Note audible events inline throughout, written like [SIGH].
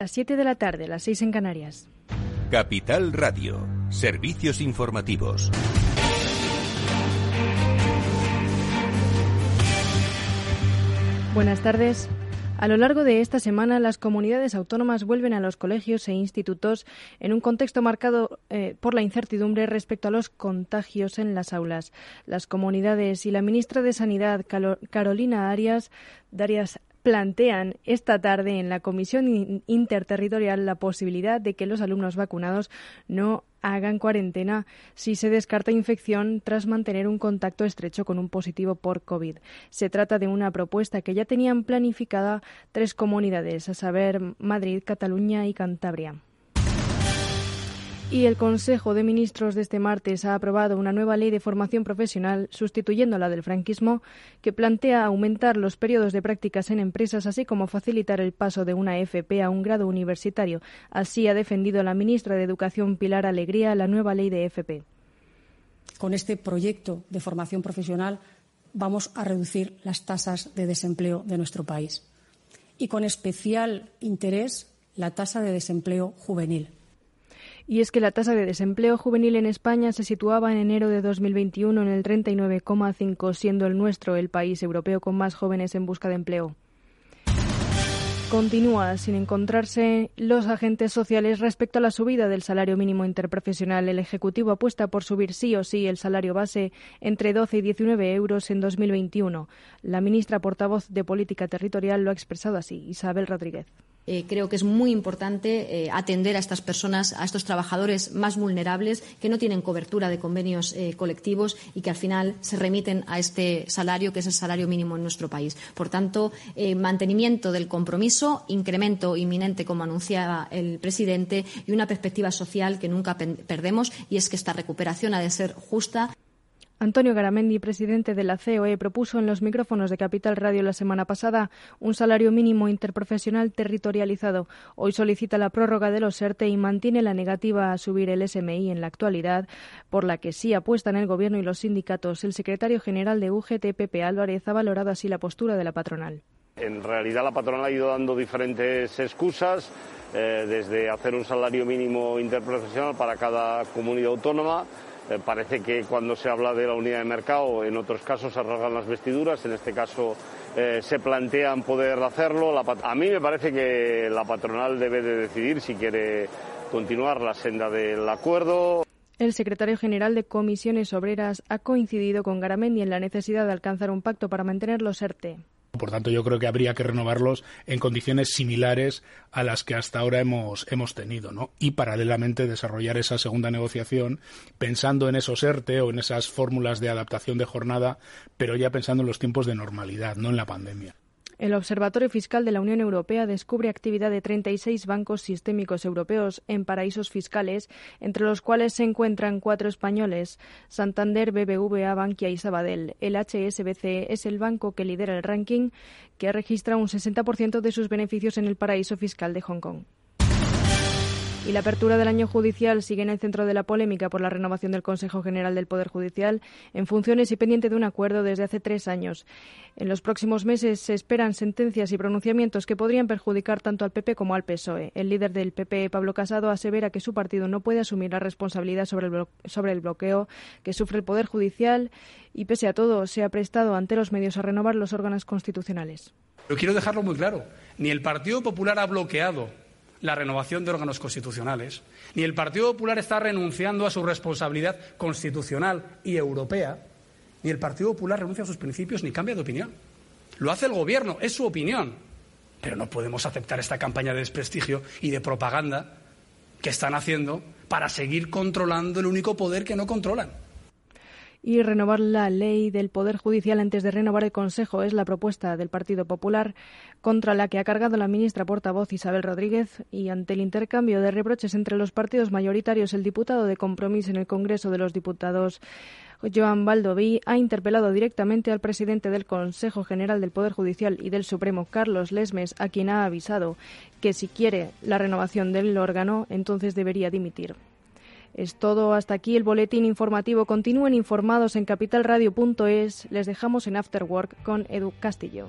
Las 7 de la tarde, las 6 en Canarias. Capital Radio, servicios informativos. Buenas tardes. A lo largo de esta semana, las comunidades autónomas vuelven a los colegios e institutos en un contexto marcado eh, por la incertidumbre respecto a los contagios en las aulas. Las comunidades y la ministra de Sanidad, Carolina Arias, Darias plantean esta tarde en la Comisión Interterritorial la posibilidad de que los alumnos vacunados no hagan cuarentena si se descarta infección tras mantener un contacto estrecho con un positivo por COVID. Se trata de una propuesta que ya tenían planificada tres comunidades, a saber Madrid, Cataluña y Cantabria. Y el Consejo de Ministros de este martes ha aprobado una nueva ley de formación profesional, sustituyendo la del franquismo, que plantea aumentar los periodos de prácticas en empresas, así como facilitar el paso de una FP a un grado universitario. Así ha defendido la ministra de Educación, Pilar Alegría, la nueva ley de FP. Con este proyecto de formación profesional vamos a reducir las tasas de desempleo de nuestro país y con especial interés la tasa de desempleo juvenil y es que la tasa de desempleo juvenil en España se situaba en enero de 2021 en el 39,5, siendo el nuestro el país europeo con más jóvenes en busca de empleo. Continúa sin encontrarse los agentes sociales respecto a la subida del salario mínimo interprofesional. El Ejecutivo apuesta por subir sí o sí el salario base entre 12 y 19 euros en 2021. La ministra portavoz de Política Territorial lo ha expresado así, Isabel Rodríguez. Eh, creo que es muy importante eh, atender a estas personas, a estos trabajadores más vulnerables que no tienen cobertura de convenios eh, colectivos y que al final se remiten a este salario, que es el salario mínimo en nuestro país. Por tanto, mantenimiento del compromiso, incremento inminente, como anunciaba el presidente, y una perspectiva social que nunca perdemos, y es que esta recuperación ha de ser justa. Antonio Garamendi, presidente de la COE, propuso en los micrófonos de Capital Radio la semana pasada un salario mínimo interprofesional territorializado. Hoy solicita la prórroga de los ERTE y mantiene la negativa a subir el SMI en la actualidad, por la que sí apuestan el Gobierno y los sindicatos. El secretario general de UGT, Pepe Álvarez, ha valorado así la postura de la patronal. En realidad la patronal ha ido dando diferentes excusas, eh, desde hacer un salario mínimo interprofesional para cada comunidad autónoma, eh, parece que cuando se habla de la unidad de mercado, en otros casos se las vestiduras, en este caso eh, se plantean poder hacerlo. a mí me parece que la patronal debe de decidir si quiere continuar la senda del acuerdo. El secretario general de Comisiones Obreras ha coincidido con Garamendi en la necesidad de alcanzar un pacto para mantener los ERTE. Por tanto, yo creo que habría que renovarlos en condiciones similares a las que hasta ahora hemos, hemos tenido, ¿no? Y paralelamente desarrollar esa segunda negociación pensando en esos ERTE o en esas fórmulas de adaptación de jornada, pero ya pensando en los tiempos de normalidad, no en la pandemia. El Observatorio Fiscal de la Unión Europea descubre actividad de 36 bancos sistémicos europeos en paraísos fiscales, entre los cuales se encuentran cuatro españoles, Santander, BBVA, Bankia y Sabadell. El HSBC es el banco que lidera el ranking, que registra un 60% de sus beneficios en el paraíso fiscal de Hong Kong. Y la apertura del año judicial sigue en el centro de la polémica por la renovación del Consejo General del Poder Judicial en funciones y pendiente de un acuerdo desde hace tres años. En los próximos meses se esperan sentencias y pronunciamientos que podrían perjudicar tanto al PP como al PSOE. El líder del PP, Pablo Casado, asevera que su partido no puede asumir la responsabilidad sobre el, sobre el bloqueo que sufre el Poder Judicial y, pese a todo, se ha prestado ante los medios a renovar los órganos constitucionales. Yo quiero dejarlo muy claro. Ni el Partido Popular ha bloqueado la renovación de órganos constitucionales, ni el Partido Popular está renunciando a su responsabilidad constitucional y europea, ni el Partido Popular renuncia a sus principios ni cambia de opinión. Lo hace el Gobierno, es su opinión. Pero no podemos aceptar esta campaña de desprestigio y de propaganda que están haciendo para seguir controlando el único poder que no controlan y renovar la ley del Poder Judicial antes de renovar el Consejo es la propuesta del Partido Popular contra la que ha cargado la ministra portavoz Isabel Rodríguez y ante el intercambio de reproches entre los partidos mayoritarios el diputado de Compromiso en el Congreso de los Diputados Joan Baldoví ha interpelado directamente al presidente del Consejo General del Poder Judicial y del Supremo, Carlos Lesmes, a quien ha avisado que si quiere la renovación del órgano, entonces debería dimitir. Es todo hasta aquí el boletín informativo. Continúen informados en capitalradio.es. Les dejamos en Afterwork con Edu Castillo.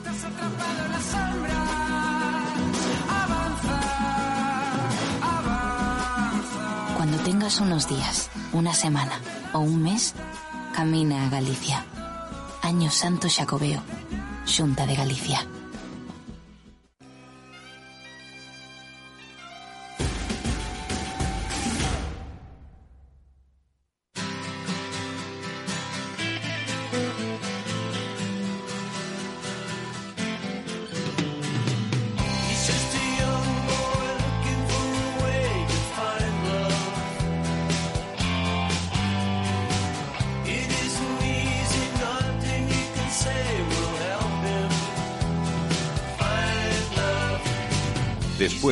Cuando tengas unos días, una semana o un mes, camina a Galicia. Año Santo Xacobeo, Xunta de Galicia.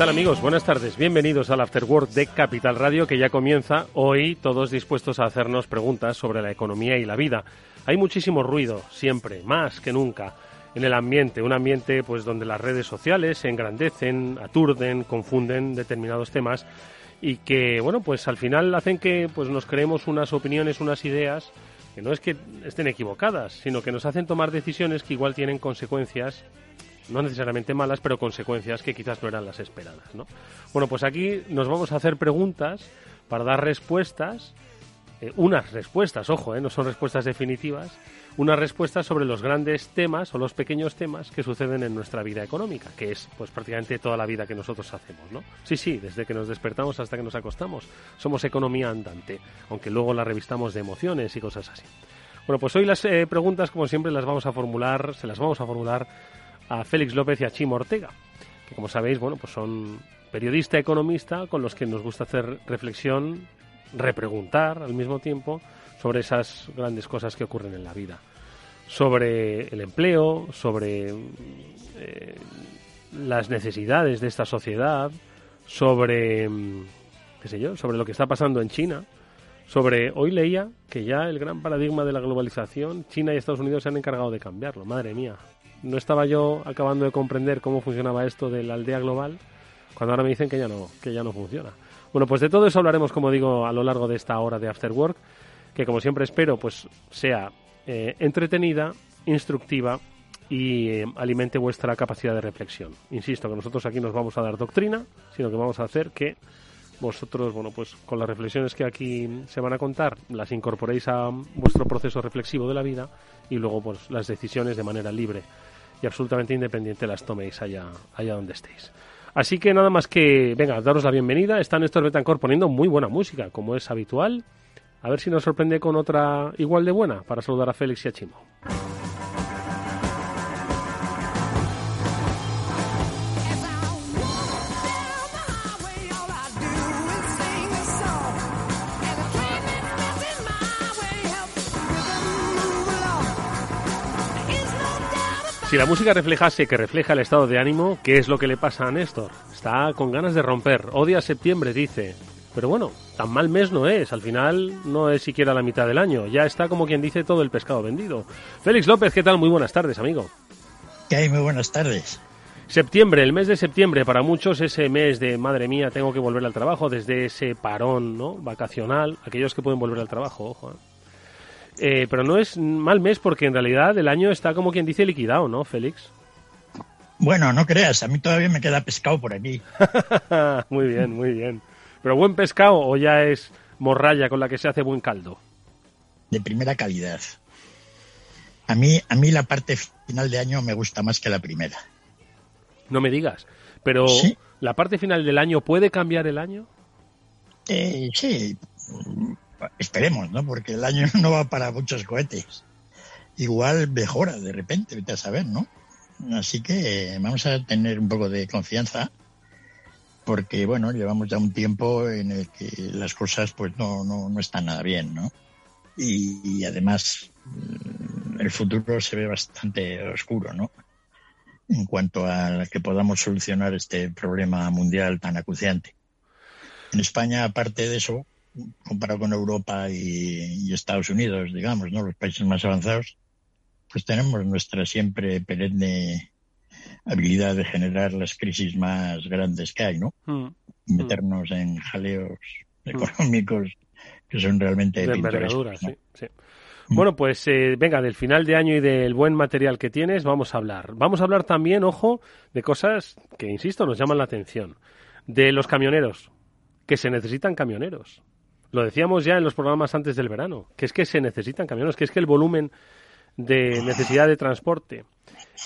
Tal amigos? Buenas tardes. Bienvenidos al After Work de Capital Radio que ya comienza hoy todos dispuestos a hacernos preguntas sobre la economía y la vida. Hay muchísimo ruido, siempre, más que nunca, en el ambiente, un ambiente pues donde las redes sociales se engrandecen, aturden, confunden determinados temas y que, bueno, pues al final hacen que pues nos creemos unas opiniones, unas ideas que no es que estén equivocadas, sino que nos hacen tomar decisiones que igual tienen consecuencias no necesariamente malas, pero consecuencias que quizás no eran las esperadas. ¿no? Bueno, pues aquí nos vamos a hacer preguntas para dar respuestas, eh, unas respuestas, ojo, eh, no son respuestas definitivas, unas respuestas sobre los grandes temas o los pequeños temas que suceden en nuestra vida económica, que es pues prácticamente toda la vida que nosotros hacemos, ¿no? Sí, sí, desde que nos despertamos hasta que nos acostamos, somos economía andante, aunque luego la revistamos de emociones y cosas así. Bueno, pues hoy las eh, preguntas, como siempre, las vamos a formular, se las vamos a formular a Félix López y a Chimo Ortega, que como sabéis, bueno, pues son periodista economista con los que nos gusta hacer reflexión, repreguntar al mismo tiempo sobre esas grandes cosas que ocurren en la vida. Sobre el empleo, sobre eh, las necesidades de esta sociedad, sobre, qué sé yo, sobre lo que está pasando en China, sobre, hoy leía que ya el gran paradigma de la globalización, China y Estados Unidos se han encargado de cambiarlo, madre mía, no estaba yo acabando de comprender cómo funcionaba esto de la aldea global, cuando ahora me dicen que ya no, que ya no funciona. Bueno, pues de todo eso hablaremos, como digo, a lo largo de esta hora de After Work, que como siempre espero, pues sea eh, entretenida, instructiva y eh, alimente vuestra capacidad de reflexión. Insisto que nosotros aquí nos vamos a dar doctrina, sino que vamos a hacer que vosotros, bueno, pues con las reflexiones que aquí se van a contar, las incorporéis a vuestro proceso reflexivo de la vida y luego pues las decisiones de manera libre y absolutamente independiente las toméis allá, allá donde estéis. Así que nada más que, venga, daros la bienvenida. Está Néstor Betancor poniendo muy buena música, como es habitual. A ver si nos sorprende con otra igual de buena para saludar a Félix y a Chimo. Si la música reflejase que refleja el estado de ánimo, ¿qué es lo que le pasa a Néstor? Está con ganas de romper, odia septiembre, dice. Pero bueno, tan mal mes no es, al final no es siquiera la mitad del año, ya está como quien dice todo el pescado vendido. Félix López, ¿qué tal? Muy buenas tardes, amigo. ¿Qué hay? Muy buenas tardes. Septiembre, el mes de septiembre, para muchos ese mes de madre mía, tengo que volver al trabajo desde ese parón ¿no? vacacional, aquellos que pueden volver al trabajo, ojo. ¿eh? Eh, pero no es mal mes porque en realidad el año está como quien dice liquidado, ¿no, Félix? Bueno, no creas, a mí todavía me queda pescado por aquí. [LAUGHS] muy bien, muy bien. ¿Pero buen pescado o ya es morralla con la que se hace buen caldo? De primera calidad. A mí, a mí la parte final de año me gusta más que la primera. No me digas. Pero la parte final del año puede cambiar el año. Eh, sí, esperemos, ¿no? Porque el año [LAUGHS] no va para muchos cohetes. Igual mejora de repente, vete a saber, ¿no? Así que vamos a tener un poco de confianza porque, bueno, llevamos ya un tiempo en el que las cosas pues no, no, no están nada bien, ¿no? Y, además mm, el futuro se ve bastante oscuro, ¿no? En cuanto a que podamos solucionar este problema mundial tan acuciante. En España, aparte de eso, comparado con Europa y, Estados Unidos, digamos, ¿no? Los países más avanzados, pues tenemos nuestra siempre perenne habilidad de generar las crisis más grandes que hay, ¿no? Mm. Meternos en jaleos económicos que son realmente de sí, sí. Mm. Bueno, pues eh, venga, del final de año y del buen material que tienes, vamos a hablar. Vamos a hablar también, ojo, de cosas que, insisto, nos llaman la atención. De los camioneros, que se necesitan camioneros. Lo decíamos ya en los programas antes del verano, que es que se necesitan camioneros, que es que el volumen de necesidad de transporte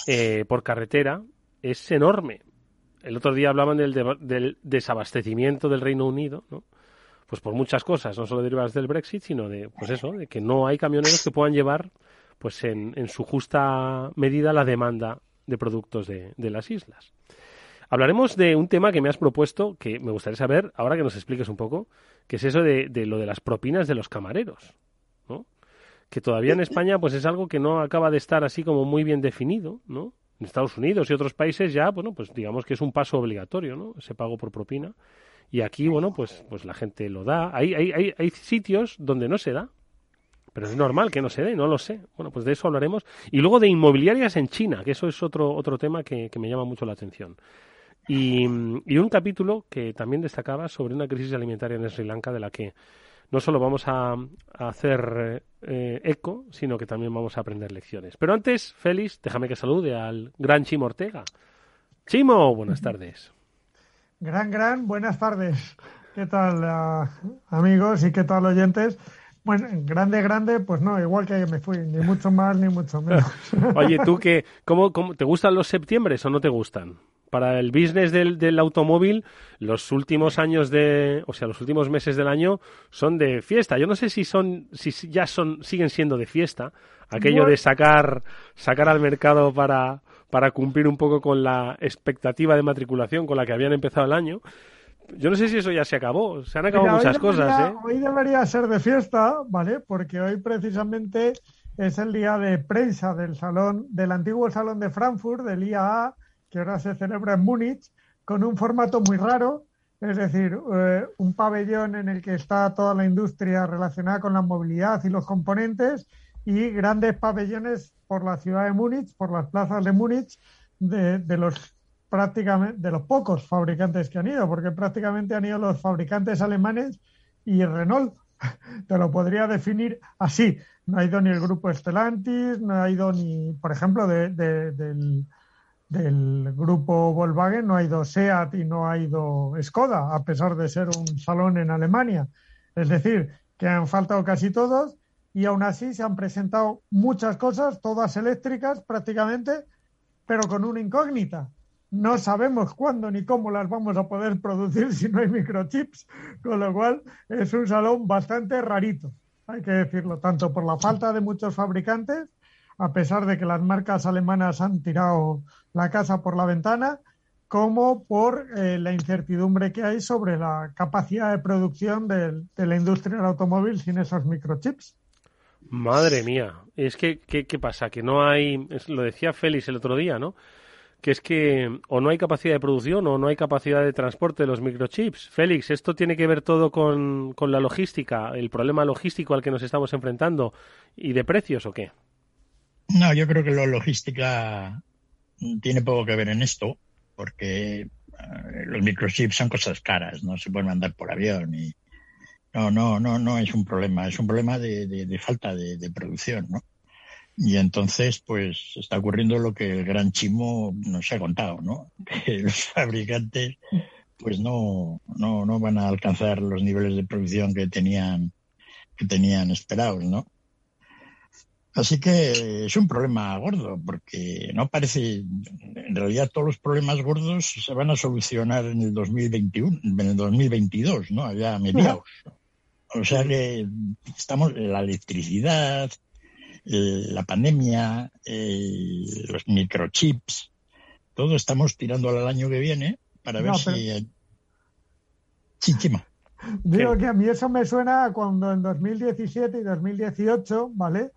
eh, por carretera es enorme. El otro día hablaban del, del, desabastecimiento del Reino Unido, ¿no? Pues por muchas cosas, no solo derivadas del Brexit, sino de, pues eso, de que no hay camioneros que puedan llevar, pues en, en su justa medida la demanda de productos de, de las islas. Hablaremos de un tema que me has propuesto, que me gustaría saber, ahora que nos expliques un poco, que es eso de, de lo de las propinas de los camareros, ¿no? Que todavía en España, pues es algo que no acaba de estar así como muy bien definido, ¿no? En Estados Unidos y otros países ya, bueno, pues digamos que es un paso obligatorio, ¿no? Ese pago por propina. Y aquí, bueno, pues, pues la gente lo da. Hay, hay, hay, hay sitios donde no se da, pero es normal que no se dé, no lo sé. Bueno, pues de eso hablaremos. Y luego de inmobiliarias en China, que eso es otro, otro tema que, me llama mucho la atención. Y, y, un capítulo que también destacaba sobre una crisis alimentaria en Sri Lanka de la que no solo vamos a, hacer eh, eco, sino que también vamos a aprender lecciones. Pero antes, Félix, déjame que salude al gran Chimo Ortega. Chimo, buenas tardes. Gran, gran, buenas tardes. ¿Qué tal, ah, amigos y qué tal, oyentes? Bueno, grande, grande, pues no, igual que me fui, ni mucho más ni mucho menos. [LAUGHS] Oye, ¿tú qué? ¿Cómo, cómo, te gustan los septiembres o no te gustan? Para el business del, del, automóvil, los últimos años de, o sea, los últimos meses del año son de fiesta. Yo no sé si son, si ya son, siguen siendo de fiesta, aquello de sacar, sacar al mercado para, para cumplir un poco con la expectativa de matriculación con la que habían empezado el año. Yo no sé si eso ya se acabó. Se han acabado muchas cosas, ¿eh? Hoy debería ser de fiesta, ¿vale? Porque hoy precisamente es el día de prensa del salón, del antiguo salón de Frankfurt, del IAA, que ahora se celebra en Múnich, con un formato muy raro, es decir, eh, un pabellón en el que está toda la industria relacionada con la movilidad y los componentes y grandes pabellones por la ciudad de Múnich, por las plazas de Múnich, de, los prácticamente de los pocos fabricantes que han ido, porque prácticamente han ido los fabricantes alemanes y Renault. [LAUGHS] Te lo podría definir así. No ha ido ni el grupo Stellantis, no ha ido ni, por ejemplo, de, del, del grupo Volkswagen no ha ido SEAT y no ha ido Skoda, a pesar de ser un salón en Alemania. Es decir, que han faltado casi todos y aún así se han presentado muchas cosas, todas eléctricas prácticamente, pero con una incógnita. No sabemos cuándo ni cómo las vamos a poder producir si no hay microchips, con lo cual es un salón bastante rarito, hay que decirlo, tanto por la falta de muchos fabricantes a pesar de que las marcas alemanas han tirado la casa por la ventana, como por eh, la incertidumbre que hay sobre la capacidad de producción de, la industria del automóvil sin esos microchips. Madre mía, es que, ¿qué, pasa? Que no hay, lo decía Félix el otro día, ¿no? Que es que o no hay capacidad de producción o no hay capacidad de transporte de los microchips. Félix, ¿esto tiene que ver todo con la logística, el problema logístico al que nos estamos enfrentando y de precios o qué? No, yo creo que la logística tiene poco que ver en esto, porque eh, los microchips son cosas caras, no se pueden mandar por avión y no, no, no, no es un problema, es un problema de, falta de, producción, ¿no? Y entonces, pues, está ocurriendo lo que el gran Chimo nos ha contado, ¿no? [LAUGHS] Que los fabricantes, pues, no, no, no van a alcanzar los niveles de producción que tenían, que tenían esperados, ¿no? Así que es un problema gordo, porque no parece, en realidad todos los problemas gordos se van a solucionar en el 2021, en el 2022, ¿no? Allá a mediados. O sea que estamos, la electricidad, la pandemia, los microchips, todo estamos tirando al año que viene para ver si... Chinchima. Digo que a mí eso me suena cuando en 2017 y 2018, ¿vale?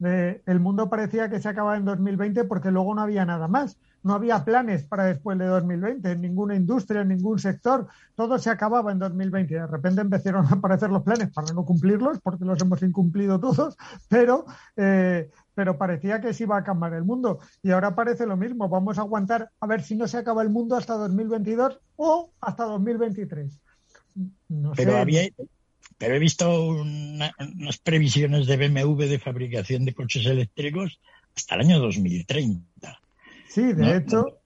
El mundo parecía que se acababa en 2020 porque luego no había nada más. No había planes para después de 2020, en ninguna industria, en ningún sector. Todo se acababa en 2020. De repente empezaron a aparecer los planes para no cumplirlos, porque los hemos incumplido todos, pero, eh, pero parecía que se iba a acabar el mundo. Y ahora parece lo mismo. Vamos a aguantar a ver si no se acaba el mundo hasta 2022 o hasta 2023. No pero había, pero he visto unas previsiones de BMW de fabricación de coches eléctricos hasta el año 2030. Sí, de hecho.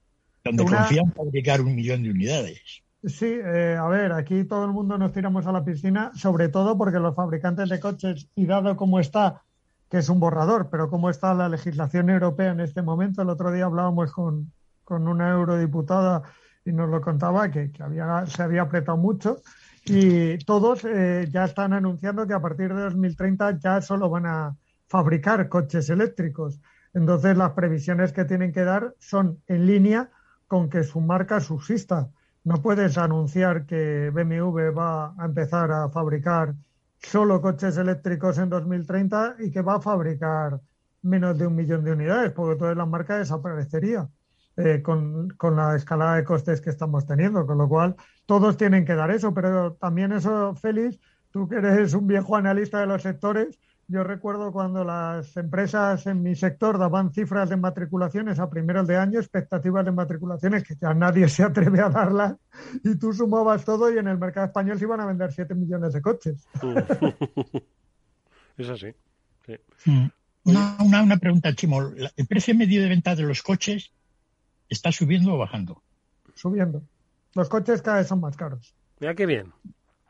Donde confían fabricar un millón de unidades. Sí, eh, a ver, aquí todo el mundo nos tiramos a la piscina, sobre todo porque los fabricantes de coches, y dado cómo está, que es un borrador, pero cómo está la legislación europea en este momento, el otro día hablábamos con, con una eurodiputada y nos lo contaba que, que había, se había apretado mucho y todos eh, ya están anunciando que a partir de 2030 ya solo van a fabricar coches eléctricos. Entonces las previsiones que tienen que dar son en línea con que su marca subsista. No puedes anunciar que BMW va a empezar a fabricar solo coches eléctricos en 2030 y que va a fabricar menos de un millón de unidades, porque toda la marca desaparecería. Eh, con, con, la escalada de costes que estamos teniendo, con lo cual todos tienen que dar eso, pero también eso, Félix, tú que eres un viejo analista de los sectores, yo recuerdo cuando las empresas en mi sector daban cifras de matriculaciones a primeros de año, expectativas de matriculaciones que ya nadie se atreve a darlas, y tú sumabas todo y en el mercado español se iban a vender 7 millones de coches. [LAUGHS] es así. Mm. Una, una, pregunta, Chimo. ¿El precio medio de venta de los coches ¿Está subiendo o bajando? Subiendo. Los coches cada vez son más caros. Mira qué bien.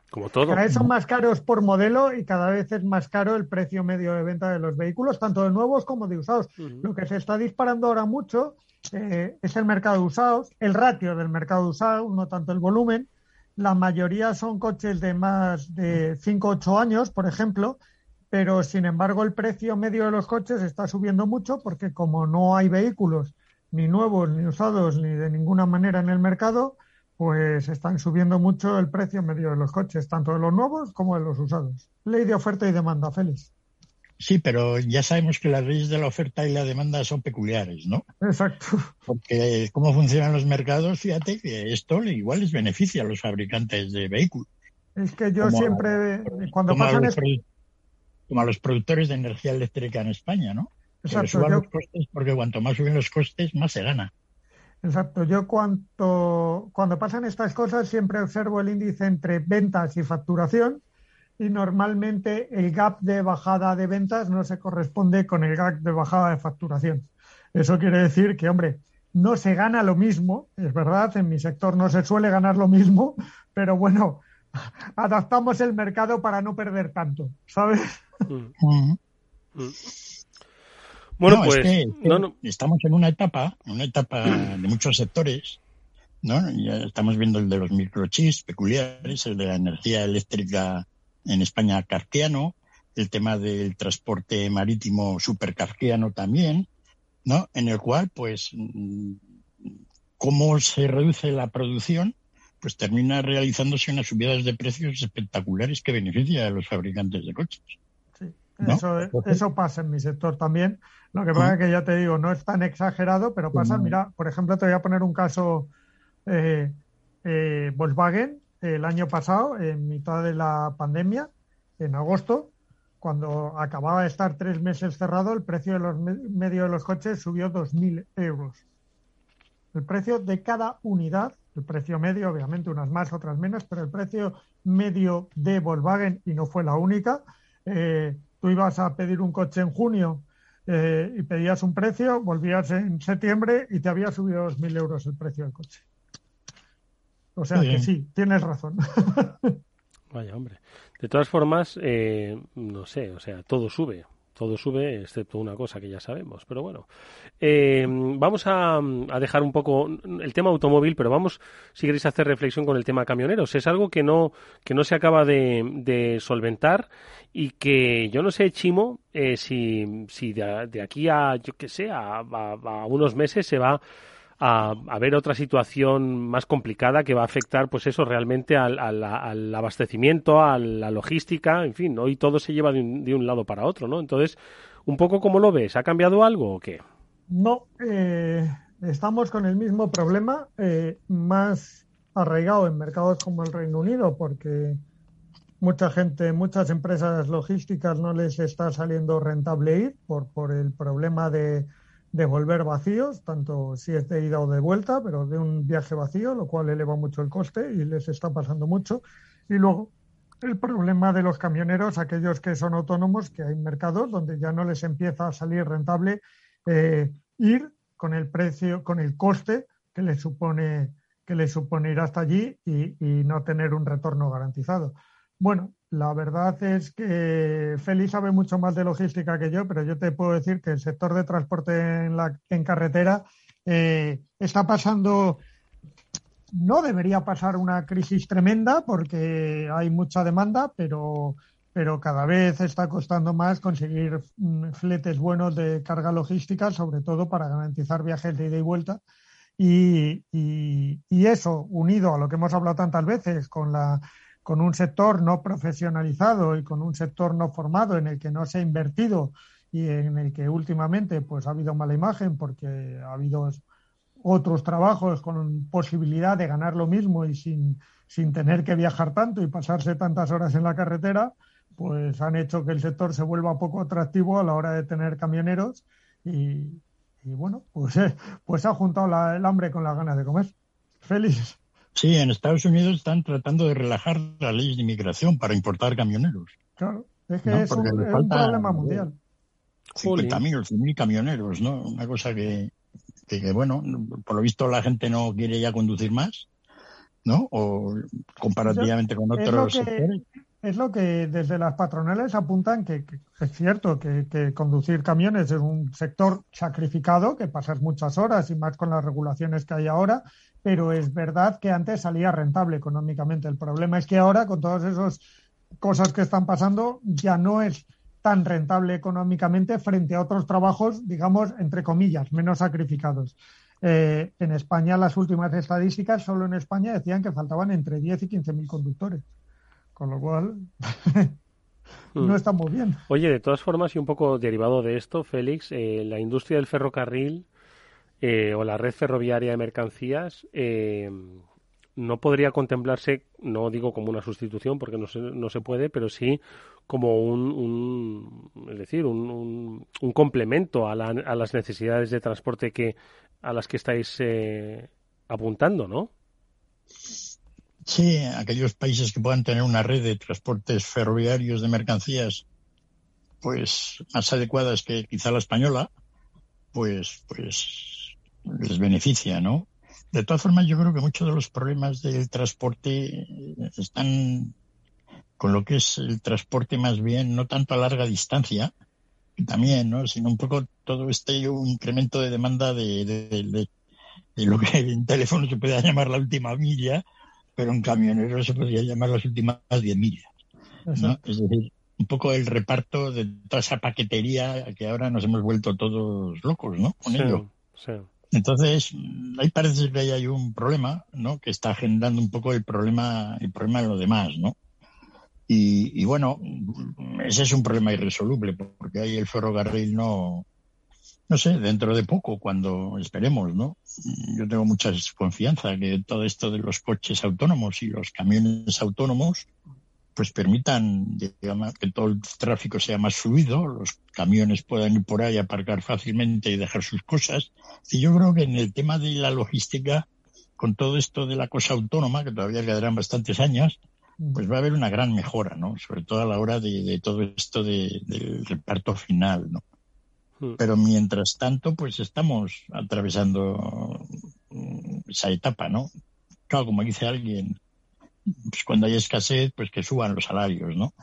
Como todo. Cada vez son más caros por modelo y cada vez es más caro el precio medio de venta de los vehículos, tanto de nuevos como de usados. Lo que se está disparando ahora mucho eh, es el mercado de usados, el ratio del mercado de usados, no tanto el volumen. La mayoría son coches de más de 5 o 8 años, por ejemplo, pero sin embargo el precio medio de los coches está subiendo mucho porque como no hay vehículos ni nuevos, ni usados, ni de ninguna manera en el mercado, pues están subiendo mucho el precio medio de los coches, tanto de los nuevos como de los usados. Ley de oferta y demanda, Félix. Sí, pero ya sabemos que las leyes de la oferta y la demanda son peculiares, ¿no? Exacto. Porque cómo funcionan los mercados, fíjate que esto igual les beneficia a los fabricantes de vehículos. Es que yo siempre, cuando pasan... como a los productores de energía eléctrica en España, ¿no? Exacto, los costes porque cuanto más suben los costes, más se gana. Exacto. Yo cuanto, cuando pasan estas cosas siempre observo el índice entre ventas y facturación y normalmente el gap de bajada de ventas no se corresponde con el gap de bajada de facturación. Eso quiere decir que, hombre, no se gana lo mismo, es verdad, en mi sector no se suele ganar lo mismo, pero bueno, [LAUGHS] adaptamos el mercado para no perder tanto, ¿sabes? Mm. Mm. Bueno, pues estamos en una etapa, una etapa de muchos sectores, ¿no? Ya estamos viendo el de los microchips peculiares, el de la energía eléctrica en España carquiano, el tema del transporte marítimo supercarquiano también, ¿no? En el cual, pues, cómo se reduce la producción, pues termina realizándose unas subidas de precios espectaculares que beneficia a los fabricantes de coches. Eso, eso pasa en mi sector también. Lo que pasa es que ya te digo, no es tan exagerado, pero pasa. Mira, por ejemplo, te voy a poner un caso. Eh, eh, Volkswagen, el año pasado, en mitad de la pandemia, en agosto, cuando acababa de estar tres meses cerrado, el precio de los medios de los coches subió 2.000 euros. El precio de cada unidad, el precio medio, obviamente unas más, otras menos, pero el precio medio de Volkswagen, y no fue la única, eh, tú ibas a pedir un coche en junio eh, y pedías un precio, volvías en septiembre y te había subido 2.000 euros el precio del coche. O sea que sí, tienes razón. [LAUGHS] Vaya, hombre. De todas formas, eh, no sé, o sea, todo sube. Todo sube, excepto una cosa que ya sabemos. Pero bueno, eh, vamos a, dejar un poco el tema automóvil, pero vamos, si queréis hacer reflexión con el tema camioneros. Es algo que no, que no se acaba de, solventar y que yo no sé, Chimo, eh, si, si de, aquí a, yo que sé, a unos meses se va a, ver otra situación más complicada que va a afectar, pues eso, realmente al, abastecimiento, a la logística, en fin, hoy todo se lleva de un, lado para otro, ¿no? Entonces, un poco como lo ves, ¿ha cambiado algo o qué? No, eh, estamos con el mismo problema, eh, más arraigado en mercados como el Reino Unido, porque mucha gente, muchas empresas logísticas no les está saliendo rentable ir por, por el problema de devolver vacíos, tanto si es de ida o de vuelta, pero de un viaje vacío, lo cual eleva mucho el coste y les está pasando mucho. Y luego el problema de los camioneros, aquellos que son autónomos, que hay mercados donde ya no les empieza a salir rentable eh, ir con el precio, con el coste que les supone que les supone ir hasta allí y no tener un retorno garantizado. Bueno, la verdad es que Félix sabe mucho más de logística que yo, pero yo te puedo decir que el sector de transporte en, la, en carretera eh, está pasando, no debería pasar una crisis tremenda porque hay mucha demanda, pero, pero cada vez está costando más conseguir mm, fletes buenos de carga logística, sobre todo para garantizar viajes de ida y vuelta. y, y eso, unido a lo que hemos hablado tantas veces con la con un sector no profesionalizado y con un sector no formado en el que no se ha invertido y en el que últimamente pues ha habido mala imagen porque ha habido otros trabajos con posibilidad de ganar lo mismo y sin, sin tener que viajar tanto y pasarse tantas horas en la carretera, pues han hecho que el sector se vuelva poco atractivo a la hora de tener camioneros y, bueno, pues, [LAUGHS] pues ha juntado el hambre con las ganas de comer. Feliz. Sí, en Estados Unidos están tratando de relajar la ley de inmigración para importar camioneros. Claro, es que es, un, problema mundial. 50.000 o 100.000 camioneros, ¿no? Una cosa que, que, bueno, por lo visto la gente no quiere ya conducir más, ¿no? O comparativamente con otros sectores. Es lo que desde las patronales apuntan que, es cierto que, conducir camiones es un sector sacrificado, que pasas muchas horas y más con las regulaciones que hay ahora, pero es verdad que antes salía rentable económicamente. El problema es que ahora, con todas esas cosas que están pasando, ya no es tan rentable económicamente frente a otros trabajos, digamos, entre comillas, menos sacrificados. Eh, en España, las últimas estadísticas, solo en España, decían que faltaban entre 10 y 15 mil conductores. Con lo cual, [LAUGHS] no mm. está muy bien. Oye, de todas formas, y un poco derivado de esto, Félix, eh, la industria del ferrocarril eh, o la red ferroviaria de mercancías eh, no podría contemplarse, no digo como una sustitución porque no se, no se puede, pero sí como un, es decir, un, un, complemento a, a, las necesidades de transporte que a las que estáis eh, apuntando, ¿no? Sí, aquellos países que puedan tener una red de transportes ferroviarios de mercancías, pues más adecuadas que quizá la española, pues, pues les beneficia, ¿no? De todas formas, yo creo que muchos de los problemas del transporte están con lo que es el transporte más bien, no tanto a larga distancia, también, ¿no? Sino un poco todo este incremento de demanda de, de, lo que en teléfono se puede llamar la última milla, pero en camionero se podría llamar las últimas 10 millas. ¿no? Es decir, un poco el reparto de toda esa paquetería que ahora nos hemos vuelto todos locos, ¿no? Con ello. Sí. Entonces, ahí parece que hay un problema, ¿no? Que está generando un poco el problema, el problema de lo demás, ¿no? Y, bueno, ese es un problema irresoluble, porque ahí el ferrocarril no, no sé, dentro de poco, cuando esperemos, ¿no? Yo tengo mucha confianza que todo esto de los coches autónomos y los camiones autónomos, pues permitan digamos, que todo el tráfico sea más fluido, los camiones puedan ir por ahí, aparcar fácilmente y dejar sus cosas. Y yo creo que en el tema de la logística, con todo esto de la cosa autónoma, que todavía quedarán bastantes años, pues va a haber una gran mejora, ¿no? Sobre todo a la hora de, todo esto del reparto final, ¿no? Hmm. Pero mientras tanto, pues estamos atravesando esa etapa, ¿no? Claro, como dice alguien, pues cuando hay escasez, pues que suban los salarios, ¿no?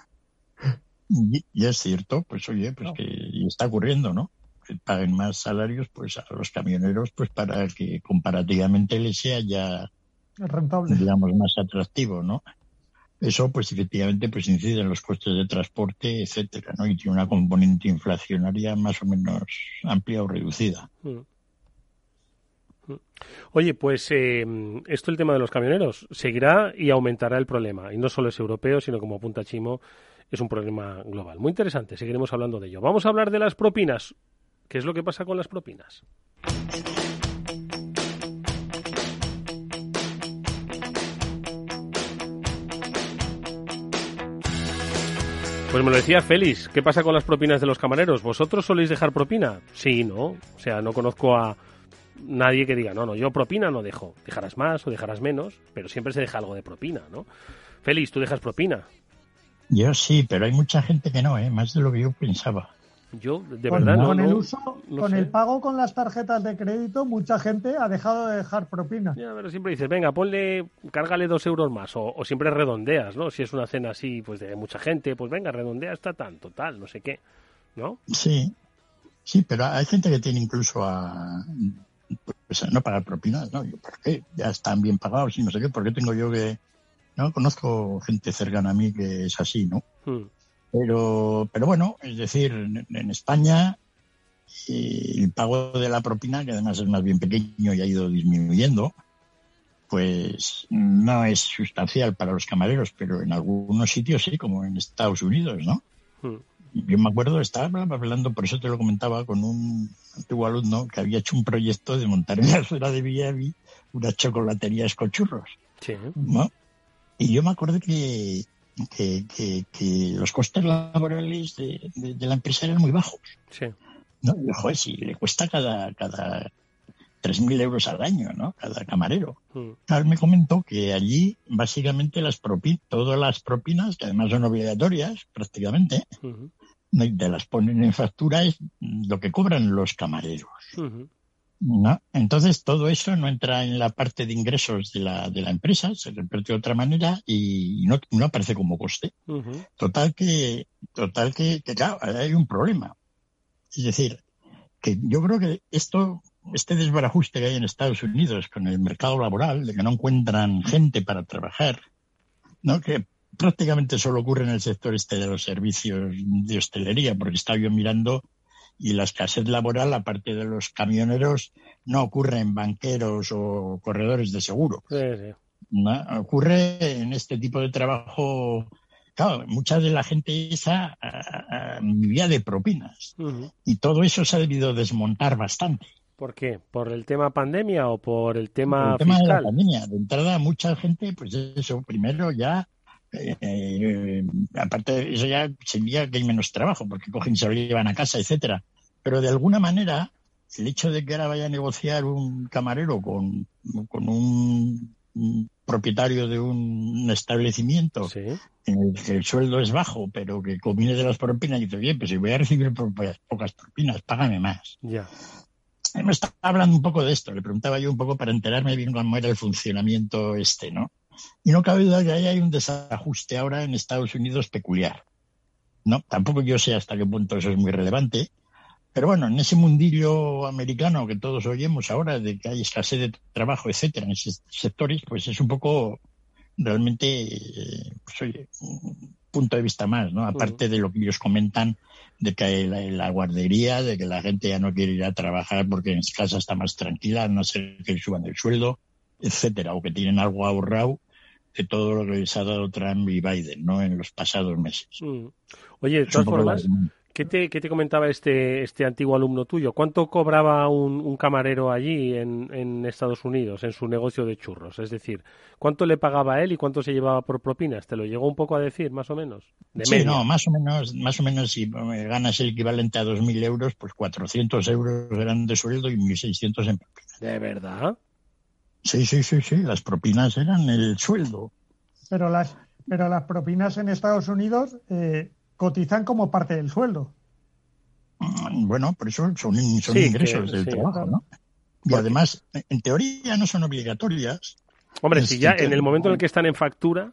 Y, es cierto, pues oye, pues que está ocurriendo, ¿no? Que paguen más salarios pues a los camioneros pues para que comparativamente les sea ya rentable, digamos, más atractivo, ¿no? Eso pues efectivamente pues incide en los costes de transporte, etcétera, ¿no? Y tiene una componente inflacionaria más o menos amplia o reducida. Mm. Oye, pues eh, esto el tema de los camioneros seguirá y aumentará el problema. Y no solo es europeo, sino como apunta Chimo, es un problema global. Muy interesante, seguiremos hablando de ello. Vamos a hablar de las propinas. ¿Qué es lo que pasa con las propinas? Pues me lo decía Félix, ¿qué pasa con las propinas de los camareros? ¿Vosotros soléis dejar propina? Sí, ¿no? O sea, no conozco a nadie que diga, no, no, yo propina no dejo. Dejarás más o dejarás menos, pero siempre se deja algo de propina, ¿no? Félix, ¿tú dejas propina? Yo sí, pero hay mucha gente que no, ¿eh? Más de lo que yo pensaba. Yo, de verdad, no. Con el uso, con el pago con las tarjetas de crédito, mucha gente ha dejado de dejar propina. Ya, pero siempre dices, venga, ponle, cárgale dos euros más, o, siempre redondeas, ¿no? Si es una cena así, pues de mucha gente, pues venga, redondea hasta tanto, tal, no sé qué, ¿no? Sí, sí, pero hay gente que tiene incluso a pues, no pagar propinas, ¿no? ¿por qué? Ya están bien pagados y no sé qué, ¿por qué tengo yo que...? No, conozco gente cercana a mí que es así, ¿no? Hmm. Pero, pero bueno, es decir, en, España el pago de la propina, que además es más bien pequeño y ha ido disminuyendo, pues no es sustancial para los camareros, pero en algunos sitios sí, como en Estados Unidos, ¿no? Hmm yo me acuerdo, estaba hablando, por eso te lo comentaba, con un antiguo alumno que había hecho un proyecto de montar en la ciudad de Villavi una chocolatería escochurros. Sí. ¿no? Y yo me acuerdo que, que, que, los costes laborales de, la empresa eran muy bajos. Sí. ¿no? Y, joder, si le cuesta cada, cada 3.000 euros al año, ¿no? Cada camarero. Mm. me comentó que allí, básicamente, las propinas, todas las propinas, que además son obligatorias prácticamente, de las ponen en factura es lo que cobran los camareros. ¿No? Entonces todo eso no entra en la parte de ingresos de la, de la empresa, se reparte de otra manera y no, no aparece como coste. Total que, total que, que, claro, hay un problema. Es decir, que yo creo que esto, este desbarajuste que hay en Estados Unidos con el mercado laboral, de que no encuentran gente para trabajar, ¿no? Que prácticamente solo ocurre en el sector este de los servicios de hostelería, porque estaba yo mirando y la escasez laboral, aparte de los camioneros, no ocurre en banqueros o corredores de seguro. Ocurre en este tipo de trabajo. Claro, mucha de la gente esa vivía de propinas y todo eso se ha debido desmontar bastante. ¿Por qué? ¿Por el tema pandemia o por el tema, el tema de la pandemia. De entrada, mucha gente, pues eso, primero ya eh, aparte de eso ya sería que hay menos trabajo porque cogen y se lo llevan a casa, etcétera. Pero de alguna manera, el hecho de que ahora vaya a negociar un camarero con, con un, propietario de un establecimiento en el que el sueldo es bajo, pero que combine de las propinas y dice, bien, pues si voy a recibir pocas propinas, págame más. Ya. Me estaba hablando un poco de esto, le preguntaba yo un poco para enterarme bien cómo era el funcionamiento este, ¿no? Y no cabe duda que ahí hay un desajuste ahora en Estados Unidos peculiar. No, tampoco yo sé hasta qué punto eso es muy relevante, pero bueno, en ese mundillo americano que todos oímos ahora de que hay escasez de trabajo, etcétera, en esos sectores, pues es un poco realmente, pues, un punto de vista más, ¿no? Aparte de lo que ellos comentan de que la, la, guardería, de que la gente ya no quiere ir a trabajar porque en casa está más tranquila, no sé que suban el sueldo, etcétera, o que tienen algo ahorrado de todo lo que les ha dado Trump y Biden, ¿no? En los pasados meses. Mm. Oye, de todas formas, ¿qué te, ¿qué te, comentaba este, este antiguo alumno tuyo? ¿Cuánto cobraba un, un camarero allí en, en, Estados Unidos, en su negocio de churros? Es decir, ¿cuánto le pagaba él y cuánto se llevaba por propinas? ¿Te lo llegó un poco a decir, más o menos? sí, no, más o menos, más o menos si ganas el equivalente a 2.000 euros, pues 400 euros eran de sueldo y 1.600 en propinas. ¿De verdad? Sí, sí, sí, sí, las propinas eran el sueldo. Pero las, pero las propinas en Estados Unidos eh, cotizan como parte del sueldo. Mm, bueno, por eso son, ingresos del trabajo, ¿no? Y además, en teoría no son obligatorias. Hombre, si ya en el momento en el que están en factura,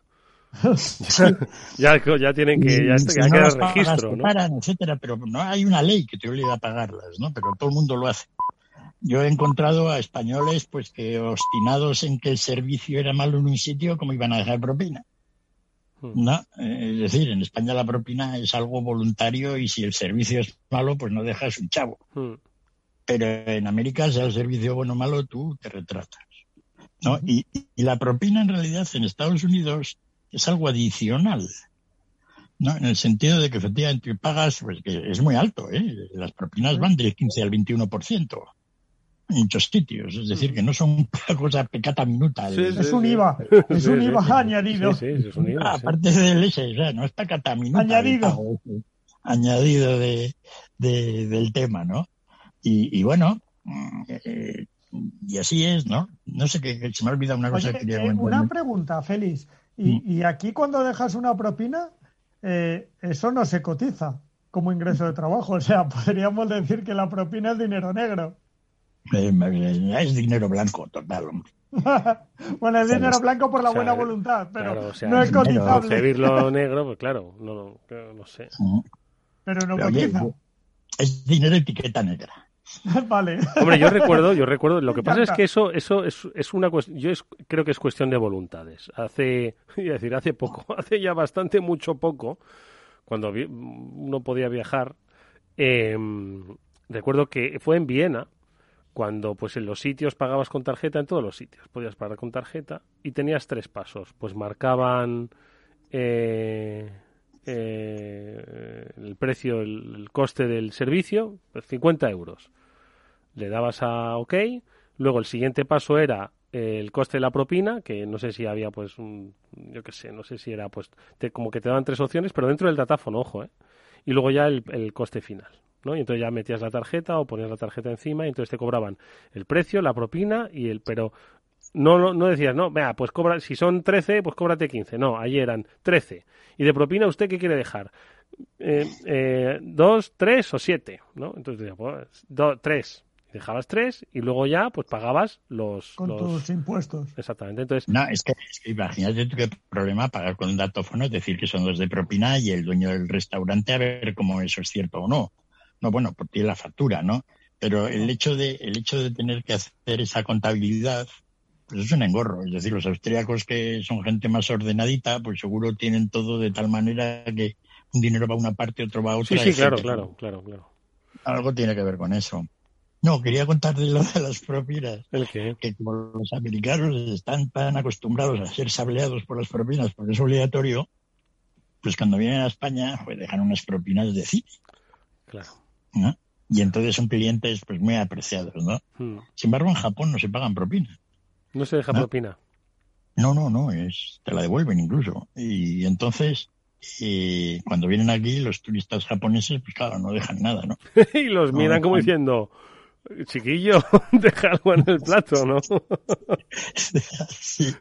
[LAUGHS] ya, ya tienen que, ya, si hay no que las dar pagas, registro, te ¿no? paran, etcétera, pero no hay una ley que te obligue a pagarlas, ¿no? Pero todo el mundo lo hace. Yo he encontrado a españoles pues que obstinados en que el servicio era malo en un sitio, como iban a dejar propina. ¿No? Eh, Es decir, en España la propina es algo voluntario y si el servicio es malo, pues no dejas un chavo. Hmm. Pero en América, sea el servicio bueno o malo, tú te retratas. ¿no? Y, y la propina en realidad en Estados Unidos es algo adicional. ¿no? En el sentido de que efectivamente pagas, pues que es muy alto, ¿eh? Las propinas van del 15 al 21% en muchos sitios. Es decir, que no son [LAUGHS] una cosa pecata minuta. Sí, sí, Es un sí. IVA, es un IVA añadido. Sí, sí, es un IVA, sí. Aparte del ese, o sea, no es pecata minuta. Añadido. añadido de, de- del tema, ¿no? Y, y bueno, mm, eh, y así es, ¿no? No sé qué, que se me ha olvidado una cosa Oye, que quería eh, comentar. una pregunta, Félix. ¿Y, y aquí cuando dejas una propina, eh, eso no se cotiza como ingreso de trabajo? O sea, [LAUGHS] podríamos decir que la propina es dinero negro. Eh, es dinero blanco, total, hombre. [LAUGHS] bueno, es dinero blanco por la O sea, buena voluntad, pero Claro, o sea, no es cotizable. concebirlo [LAUGHS] negro, pues claro, no, no, no sé. Pero no Pero, oye, cotiza. es dinero etiqueta negra. [LAUGHS] vale. Hombre, yo recuerdo, yo recuerdo, lo que pasa es que eso, eso es, es una cuestión, yo es- creo que es cuestión de voluntades. Hace, iba a decir, hace poco, hace ya bastante mucho poco, cuando vi- uno podía viajar, eh, recuerdo que fue en Viena, cuando pues en los sitios pagabas con tarjeta, en todos los sitios podías pagar con tarjeta y tenías tres pasos, pues marcaban eh, eh, el precio, el, coste del servicio, pues 50 euros. Le dabas a OK, luego el siguiente paso era eh, el coste de la propina, que no sé si había pues un, yo qué sé, no sé si era pues te- como que te daban tres opciones, pero dentro del datáfono, ojo, ¿eh? Y luego ya el coste final. ¿No? Y entonces ya metías la tarjeta o ponías la tarjeta encima y entonces te cobraban el precio, la propina y el... Pero no, no, no decías, no, vea, pues cobra, si son 13, pues cóbrate 15. No, ahí eran 13. ¿Y de propina usted qué quiere dejar? Eh, eh, ¿Dos, tres o siete? ¿no? Entonces decías, pues, do- tres. Dejabas tres y luego ya pues pagabas los... Con los- tus impuestos. Exactamente, entonces... No, es que, es que imagínate tú qué problema pagar con un datófono, es decir, que son dos de propina y el dueño del restaurante a ver cómo eso es cierto o no. No, bueno, pues tiene la factura, ¿no? Pero el hecho de, el hecho de tener que hacer esa contabilidad, pues es un engorro. Es decir, los austríacos que son gente más ordenadita, pues seguro tienen todo de tal manera que un dinero va a una parte, otro va a otra. Sí, sí, claro, claro, claro, claro. Algo tiene que ver con eso. No, quería contar de lo de las propinas. ¿El qué? Que como los americanos están tan acostumbrados a ser sableados por las propinas porque es obligatorio, pues cuando vienen a España pues dejan unas propinas de cine, Claro. ¿No? Y entonces son clientes pues muy apreciados, ¿no? Hmm. Sin embargo, en Japón no se pagan propinas. No se deja ¿No? propina. No, no, no, es, te la devuelven incluso. Y entonces, eh, cuando vienen aquí, los turistas japoneses, pues claro, no dejan nada, ¿no? [LAUGHS] y los No, miran como no. diciendo, chiquillo, [LAUGHS] deja algo en el plato, ¿no? [LAUGHS] sí.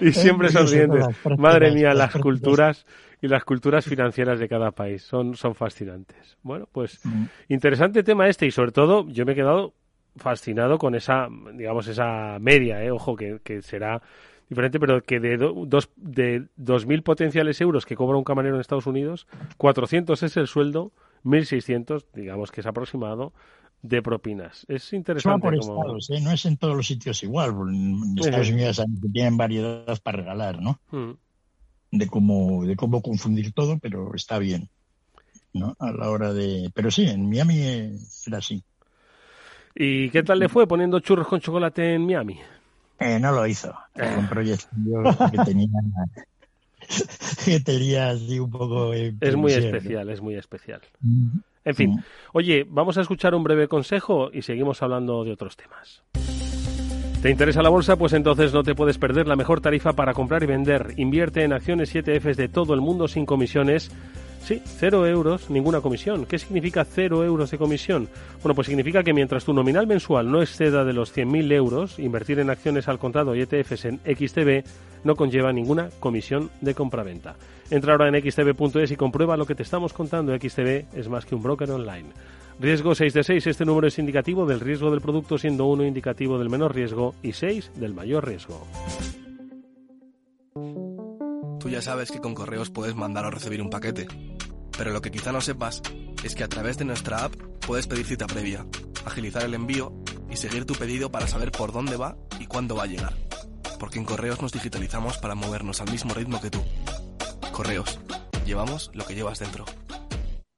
Y siempre sonrientes. Madre mía, las culturas y las culturas financieras de cada país son, son fascinantes. Bueno, pues Mm. interesante tema este y sobre todo yo me he quedado fascinado con esa, digamos, esa media, ¿eh? ojo, que, que será diferente, pero que de, do- dos, de 2.000 potenciales euros que cobra un camarero en Estados Unidos, 400 es el sueldo, 1.600, digamos que es aproximado, de propinas. Es interesante. por como- estados, ¿eh? no es en todos los sitios igual. En Estados. Unidos tienen variedad para regalar, ¿no? Mm. De cómo, de cómo confundir todo, pero está bien, ¿no? A la hora de... Pero sí, en Miami eh, era así. ¿Y qué tal le fue poniendo churros con chocolate en Miami? Eh, no lo hizo. Era un proyecto que tenía, [LAUGHS] que tenía así un poco... eh, Es muy especial, es muy especial. Mm. En fin, oye, vamos a escuchar un breve consejo y seguimos hablando de otros temas. ¿Te interesa la bolsa? Pues entonces no te puedes perder la mejor tarifa para comprar y vender. Invierte en acciones 7Fs de todo el mundo sin comisiones. Sí, cero euros, ninguna comisión. ¿Qué significa cero euros de comisión? Bueno, pues significa que mientras tu nominal mensual no exceda de los 100.000 euros, invertir en acciones al contado y ETFs en XTB no conlleva ninguna comisión de compraventa. Entra ahora en xtb.es y comprueba lo que te estamos contando. XTB es más que un broker online. Riesgo 6 de 6, este número es indicativo del riesgo del producto, siendo 1 indicativo del menor riesgo y 6 del mayor riesgo. ya sabes que con correos puedes mandar o recibir un paquete. Pero lo que quizá no sepas es que a través de nuestra app puedes pedir cita previa, agilizar el envío y seguir tu pedido para saber por dónde va y cuándo va a llegar. Porque en correos nos digitalizamos para movernos al mismo ritmo que tú. Correos, llevamos lo que llevas dentro.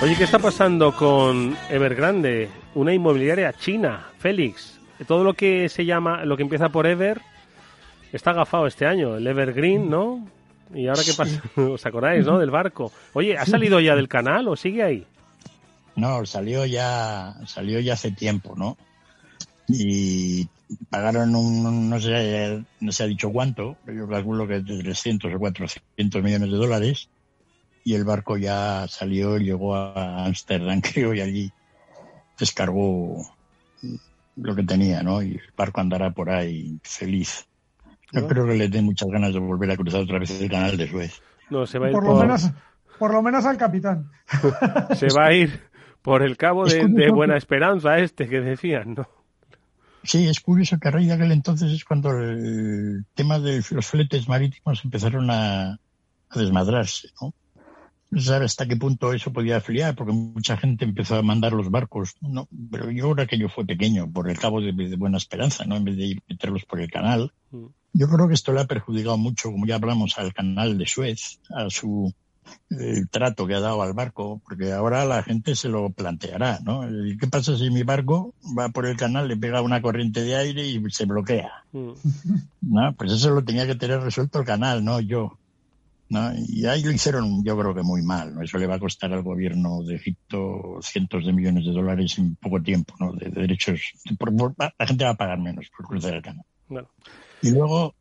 Oye, ¿qué está pasando con Evergrande, una inmobiliaria china? Félix, todo lo que se llama, lo que empieza por Ever, está agafado este año, el Evergreen, ¿no? ¿Y ahora qué pasa? [LAUGHS] ¿Os acordáis, no? Del barco. Oye, ¿ha salido ya del canal o sigue ahí? No, salió ya, salió ya hace tiempo, ¿no? Y pagaron un, no sé, no se ha dicho cuánto, pero yo calculo que de 300 o 400 millones de dólares y el barco ya salió, llegó a Ámsterdam, [LAUGHS] creo, y allí descargó lo que tenía, ¿no? Y el barco andará por ahí feliz. No, creo que le den muchas ganas de volver a cruzar otra vez el canal de Suez. No, se va a ir por, Lo menos, por lo menos al capitán. [LAUGHS] se va a ir por el cabo de, de Buena Esperanza este que decían, ¿no? Sí, es curioso que a raíz de aquel entonces es cuando el tema de los fletes marítimos empezaron a, a desmadrarse, ¿no? No sé hasta qué punto eso podía afiliar, porque mucha gente empezó a mandar los barcos, no, pero yo creo que yo fue pequeño, por el cabo de, Buena Esperanza, ¿no? En vez de meterlos por el canal. Mm. Yo creo que esto le ha perjudicado mucho, como ya hablamos, al canal de Suez, a su el trato que ha dado al barco, porque ahora la gente se lo planteará, ¿no? ¿Qué pasa si mi barco va por el canal, le pega una corriente de aire y se bloquea? Mm. [LAUGHS] ¿No? Pues eso lo tenía que tener resuelto el canal, no yo. ¿No? Y ahí lo hicieron, yo creo que muy mal, ¿no? Eso le va a costar al gobierno de Egipto cientos de millones de dólares en poco tiempo, ¿no? De, derechos. la gente va a pagar menos por cruzar el canal. Y luego,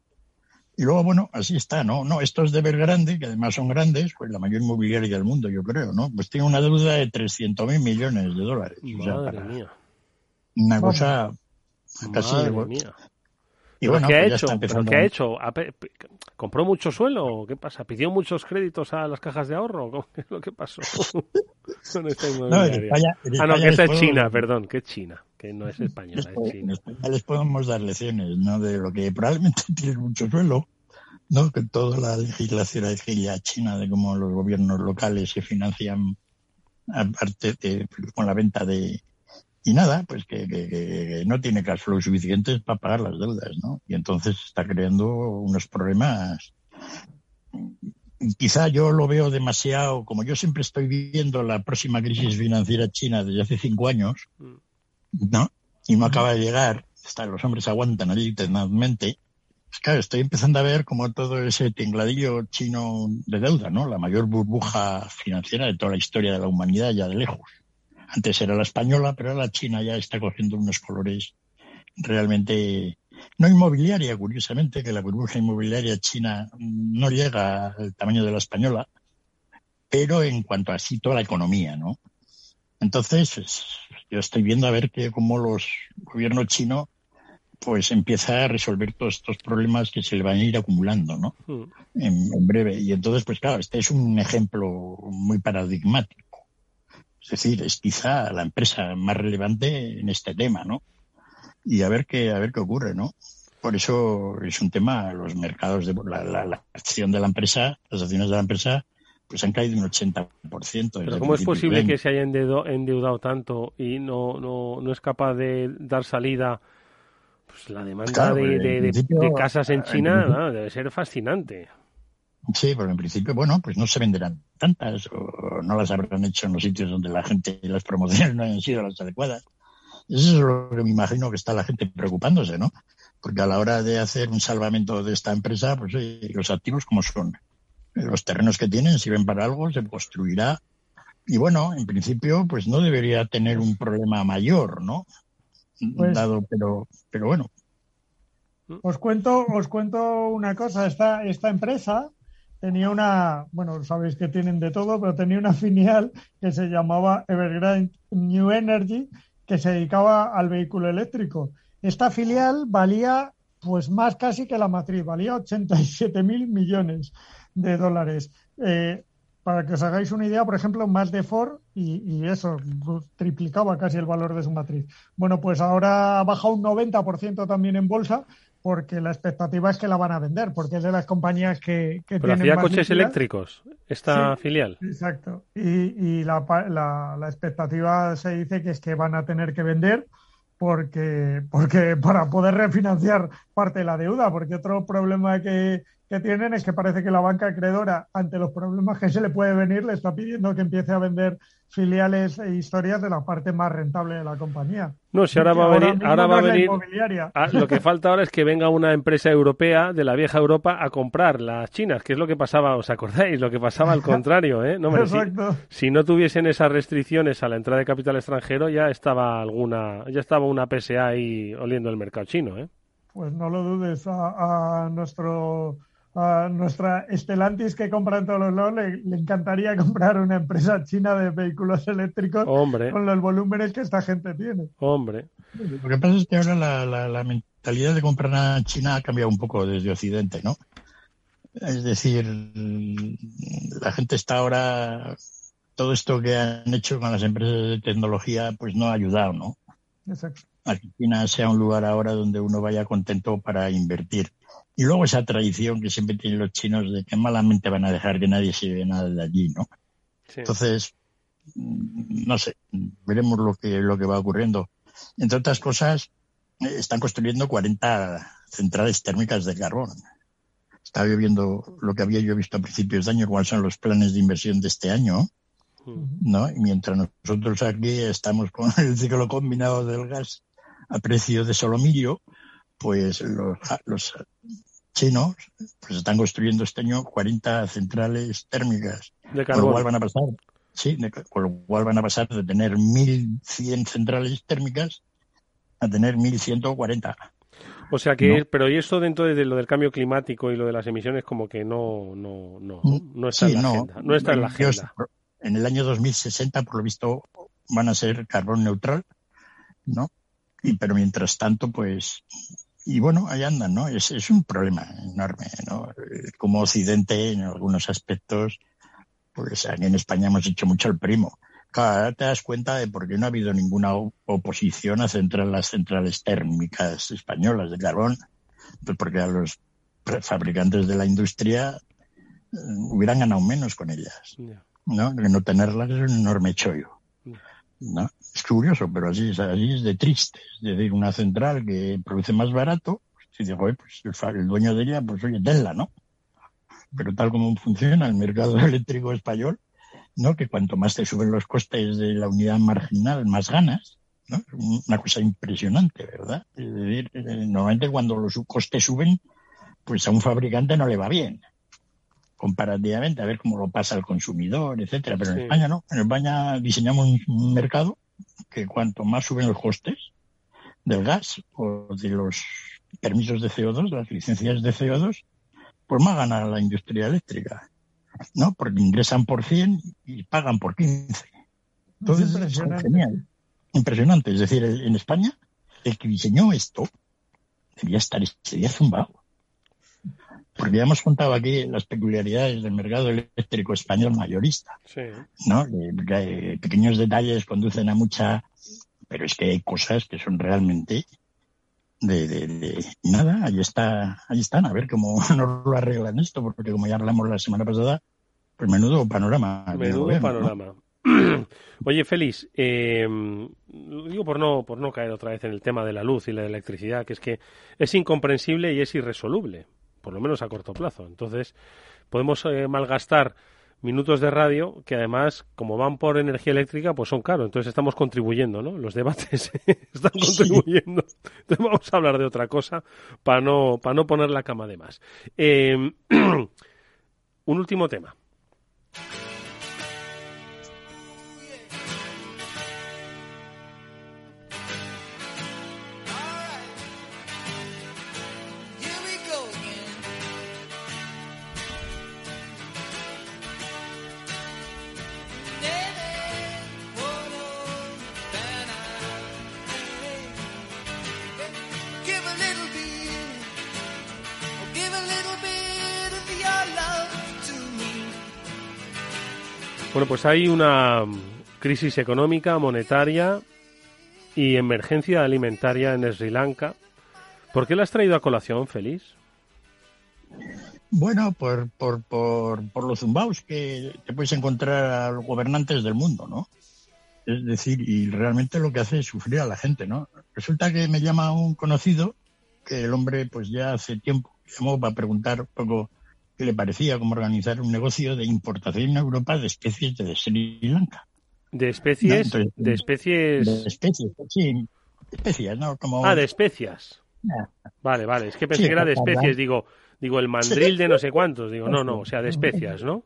y luego, bueno, así está, ¿no? No, estos de Belgrande, que además son grandes, pues la mayor inmobiliaria del mundo, yo creo, ¿no? Pues tiene una deuda de 300 mil millones de dólares. Madre mía. Una cosa casi. Y bueno, ¿Qué ha pues hecho? ¿Pero qué ha hecho? ¿Compró mucho suelo? ¿Qué pasa? ¿Pidió muchos créditos a las cajas de ahorro? [LAUGHS] ¿Qué es lo que pasó? [LAUGHS] No, España, ah, no, que esta es China, perdón, que es China, que no es española, es China. Les podemos dar lecciones, ¿no? De lo que probablemente [LAUGHS] tiene mucho suelo, ¿no? Que toda la legislación ya china de cómo los gobiernos locales se financian aparte de, con la venta de, y nada, pues que, no tiene cash flow suficientes para pagar las deudas, ¿no? Y entonces está creando unos problemas. Quizá yo lo veo demasiado, como yo siempre estoy viviendo la próxima crisis financiera china desde hace cinco años, ¿no? Y no acaba de llegar, hasta los hombres aguantan allí tenazmente. Pues claro, estoy empezando a ver como todo ese tingladillo chino de deuda, ¿no? La mayor burbuja financiera de toda la historia de la humanidad ya de lejos. Antes era la española, pero la china ya está cogiendo unos colores realmente no inmobiliaria, curiosamente, que la burbuja inmobiliaria china no llega al tamaño de la española, pero en cuanto a sí toda la economía, ¿no? Entonces, yo estoy viendo a ver que cómo los gobiernos chinos pues empieza a resolver todos estos problemas que se le van a ir acumulando, ¿no? Hmm. en, breve. Y entonces, pues claro, este es un ejemplo muy paradigmático. Es decir, es quizá la empresa más relevante en este tema, ¿no? Y a ver qué, a ver qué ocurre, ¿no? Por eso es un tema, los mercados de la, acción de la empresa, las acciones de la empresa, pues han caído un 80%. Pero ¿cómo es posible que se haya endeudado, tanto y no, no, no es capaz de dar salida? Pues la demanda de, casas en China debe ser fascinante. Sí, pero en principio, bueno, pues no se venderán tantas o no las habrán hecho en los sitios donde la gente las promociones no han sido las adecuadas. Eso es lo que me imagino que está la gente preocupándose, ¿no? Porque a la hora de hacer un salvamento de esta empresa, pues los activos como son. Los terrenos que tienen sirven para algo, se construirá. Y bueno, en principio, pues no debería tener un problema mayor, ¿no? Pues Dado, pero, pero bueno, Os cuento, os cuento una cosa. Esta, esta empresa tenía una, bueno, sabéis que tienen de todo, pero tenía una [LAUGHS] filial que se llamaba Evergrande New Energy, que se dedicaba al vehículo eléctrico. Esta filial valía pues más casi que la matriz, valía 87 mil millones de dólares. Eh, para que os hagáis una idea, por ejemplo, más de Ford y, eso triplicaba casi el valor de su matriz. Bueno, pues ahora ha bajado un 90% también en bolsa porque la expectativa es que la van a vender, porque es de las compañías que, que Pero hacía coches eléctricos esta filial. Exacto. Y, la, la, expectativa se dice que es que van a tener que vender porque, porque [LAUGHS] para poder refinanciar parte de la deuda, porque otro problema que, que tienen es que parece que la banca acreedora, ante los problemas que se le puede venir, le está pidiendo que empiece a vender filiales e historias de la parte más rentable de la compañía. No, si ahora va a venir, ahora va a venir, ah, lo que falta ahora es que venga una empresa europea de la vieja Europa a comprar las chinas, que es lo que pasaba, ¿os acordáis? Lo que pasaba al contrario, ¿eh? No, Exacto. Si, no tuviesen esas restricciones a la entrada de capital extranjero, ya estaba alguna, ya estaba una PSA ahí oliendo el mercado chino, ¿eh? Pues no lo dudes, a nuestro a nuestra Estelantis que compra en todos los lados le, encantaría [LAUGHS] comprar una empresa china de vehículos eléctricos con los volúmenes que esta gente tiene. Hombre. Lo que pasa es que ahora la, mentalidad de comprar a China ha cambiado un poco desde Occidente, ¿no? Es decir, la gente está ahora, todo esto que han hecho con las empresas de tecnología, pues no ha ayudado, ¿no? Exacto. A que China sea un lugar ahora donde uno vaya contento para invertir. Y luego esa tradición que siempre tienen los chinos de que malamente van a dejar que nadie se vea nada de allí, ¿no? Entonces, mm, no sé, veremos lo que, lo que va ocurriendo. Entre otras cosas, eh, están construyendo 40 centrales térmicas de carbón. Estaba yo viendo lo que había yo visto a principios de año, cuáles son los planes de inversión de este año, ¿no? Y mientras nosotros aquí estamos con el ciclo combinado del gas a precio de solomillo, pues los, los chinos pues están construyendo este año 40 centrales térmicas. De Con lo cual van a pasar, sí, con lo cual van a pasar de tener 1.100 centrales térmicas a tener 1.140. O sea que, pero y eso dentro de lo del cambio climático y lo de las emisiones como que no, no, no, no está en la agenda. No está en la agenda. En el año 2060, por lo visto, van a ser carbón neutral, ¿no? Y, pero mientras tanto, pues y bueno, ahí andan, ¿no? Es, es un problema enorme, ¿no? Como Occidente, en algunos aspectos, pues aquí en España hemos hecho mucho el primo. Claro, te das cuenta de por qué no ha habido ninguna oposición a centrar las centrales térmicas españolas de carbón, pues porque a los fabricantes de la industria eh, hubieran ganado menos con ellas, ¿no? Que no tenerlas es un enorme chollo, ¿no? Es curioso, pero así es, así es de triste. Es decir, una central que produce más barato, si digo, pues el, dueño de ella, pues oye, tenla, ¿no? Pero tal como funciona el mercado [LAUGHS] eléctrico español, ¿no? Que cuanto más te suben los costes de la unidad marginal, más ganas, ¿no? Una cosa impresionante, ¿verdad? Es decir, eh, normalmente cuando los costes suben, pues a un fabricante no le va bien comparativamente, a ver cómo lo pasa al consumidor, etcétera. Pero en España no. En España diseñamos un mercado que cuanto más suben los costes del gas o de los permisos de CO2, las licencias de CO2, pues más gana la industria eléctrica, ¿no? Porque ingresan por 100 y pagan por 15. Entonces, es genial. Impresionante. Es decir, en España, el que diseñó esto debía estar, sería zumbado. Porque ya hemos contado aquí las peculiaridades del mercado eléctrico español mayorista. Sí. ¿no? pequeños detalles conducen a mucha. Pero es que hay cosas que son realmente de, de, nada, ahí está, ahí están, a ver cómo [LAUGHS] nos lo arreglan esto, porque como ya hablamos la semana pasada, pues menudo panorama. Menudo panorama. [CLEARS THROAT] Oye, Félix, eh, digo por no, por no caer otra vez en el tema de la luz y la electricidad, que es que es incomprensible y es irresoluble por lo menos a corto plazo. Entonces, podemos eh, malgastar minutos de radio que además, como van por energía eléctrica, pues son caros. Entonces estamos contribuyendo, ¿no? Los debates [LAUGHS] están contribuyendo. Entonces vamos a hablar de otra cosa para no, para no poner la cama de más. Em, [CLEARS THROAT] un último tema. Bueno, pues hay una crisis económica, monetaria y emergencia alimentaria en Sri Lanka. ¿Por qué la has traído a colación, Feliz? Bueno, por, por, por, por los zumbaos que te puedes encontrar a los gobernantes del mundo, ¿no? Es decir, y realmente lo que hace es sufrir a la gente, ¿no? Resulta que me llama un conocido que el hombre, pues ya hace tiempo, llamó para preguntar un poco qué le parecía cómo organizar un negocio de importación en Europa de especies de Sri Lanka. ¿De especies? de especies. De especies, sí. ¿no? Como... Ah, de especias. Vale, vale. Es que pensé que era de especies. Digo, digo, el mandril de no sé cuántos. Digo, no, no, o sea, de especias, ¿no?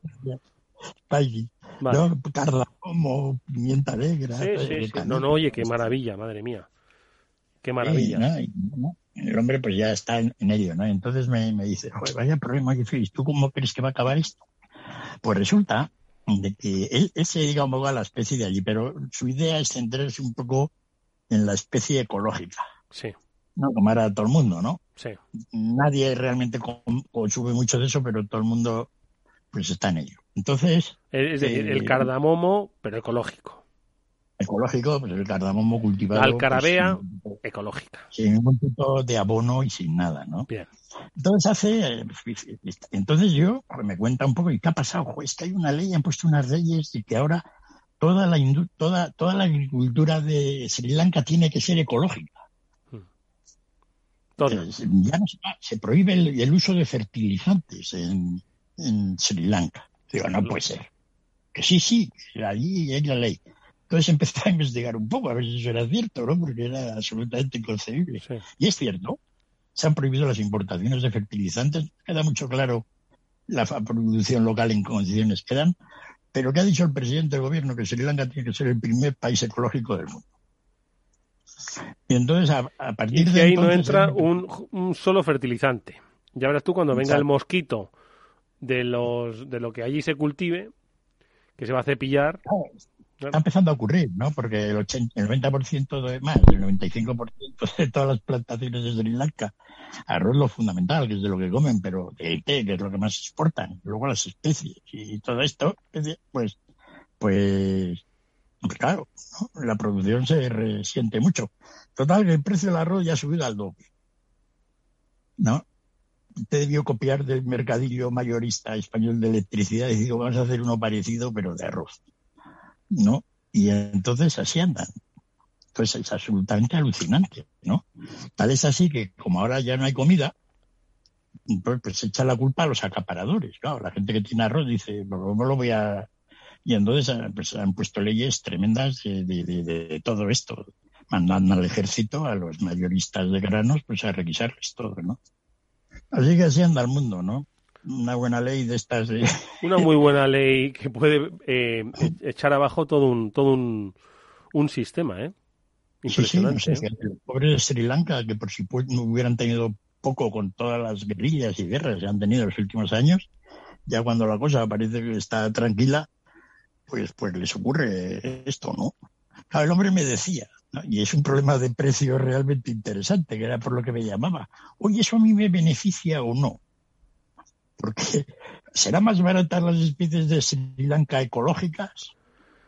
Vale. ¿no? Cardamomo, pimienta negra. Sí, sí, sí. No, no, oye, qué maravilla, madre mía. Qué maravilla. El hombre pues ya está en, ello, ¿no? Entonces me, me dice, vaya problema, ¿tú cómo crees que va a acabar esto? Pues resulta de que él, se dedica un poco a la especie de allí, pero su idea es centrarse un poco en la especie ecológica. Sí. No, como era todo el mundo, ¿no? Sí. Nadie realmente consume mucho de eso, pero todo el mundo pues está en ello. Entonces... Es decir, el eh, cardamomo, pero ecológico. Ecológico, pues el cardamomo cultivado... La alcarabea, pues, ecológica. Sin ningún tipo de abono y sin nada, ¿no? Bien. Entonces hace, entonces yo me cuenta un poco y qué ha pasado. es que hay una ley, han puesto unas leyes y que ahora toda la toda toda la agricultura de Sri Lanka tiene que ser ecológica. Hmm. ya no se, prohíbe el, uso de fertilizantes en, en Sri Lanka. Digo, no puede ser. Que sí, sí, allí hay la ley. Entonces empecé a investigar un poco a ver si eso era cierto, ¿no? Porque era absolutamente inconcebible. Y es cierto, se han prohibido las importaciones de fertilizantes. Queda mucho claro la producción local en condiciones que dan. Pero ¿qué ha dicho el presidente del gobierno? Que Sri Lanka tiene que ser el primer país ecológico del mundo. Y entonces, a, partir y de ahí no entra un, solo fertilizante. Ya verás tú cuando venga el mosquito de, los, de lo que allí se cultive, que se va a cepillar. Está empezando a ocurrir, ¿no? Porque el, 80, el 90% de más, el 95% de todas las plantaciones de Sri Lanka, arroz lo fundamental, que es de lo que comen, pero el té, que es lo que más exportan, luego las especies y todo esto, pues, pues, claro, la producción se resiente mucho. Total, el precio del arroz ya ha subido al doble. ¿No? Te debió copiar del mercadillo mayorista español de electricidad y digo, vamos a hacer uno parecido, pero de arroz. ¿No? Y entonces así andan. Entonces es absolutamente alucinante, ¿no? Tal es así que como ahora ya no hay comida, pues, pues se echa la culpa a los acaparadores. Claro, la gente que tiene arroz dice, ¿cómo lo voy a...? Y entonces pues, han puesto leyes tremendas de, de, todo esto, mandando al ejército, a los mayoristas de granos, pues a requisarles todo, ¿no? Así que así anda el mundo, ¿no? Una buena ley de estas. [LAUGHS] Una muy buena ley que puede eh, echar abajo todo un todo un, un sistema, ¿eh? Impresionante. Sí, sí, ¿eh? de Sri Lanka, que por supuesto no hubieran tenido poco con todas las guerrillas y guerras que han tenido en los últimos años, ya cuando la cosa parece que está tranquila, pues, pues les ocurre esto, ¿no? El hombre me decía, y es un problema de precio realmente interesante, que era por lo que me llamaba, oye, ¿eso a mí me beneficia o no? Porque será más baratas las especies de Sri Lanka ecológicas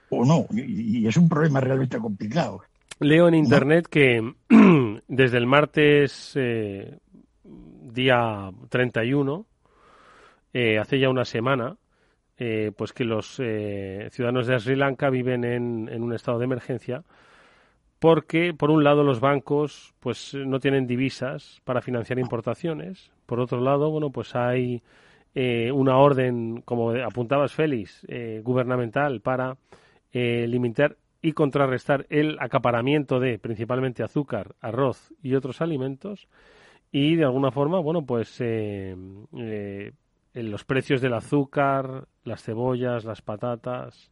o no, y, es un problema realmente complicado. Leo en internet que [CLEARS THROAT] desde el martes eh, día 31, eh, hace ya una semana, eh, pues que los ciudadanos de Sri Lanka viven en, en, un estado de emergencia porque por un lado los bancos pues no tienen divisas para financiar importaciones, por otro lado bueno pues hay eh, una orden, como apuntabas Félix, eh, gubernamental para eh, limitar y contrarrestar el acaparamiento de principalmente azúcar, arroz y otros alimentos. Y de alguna forma, bueno, pues los precios del azúcar, las cebollas, las patatas,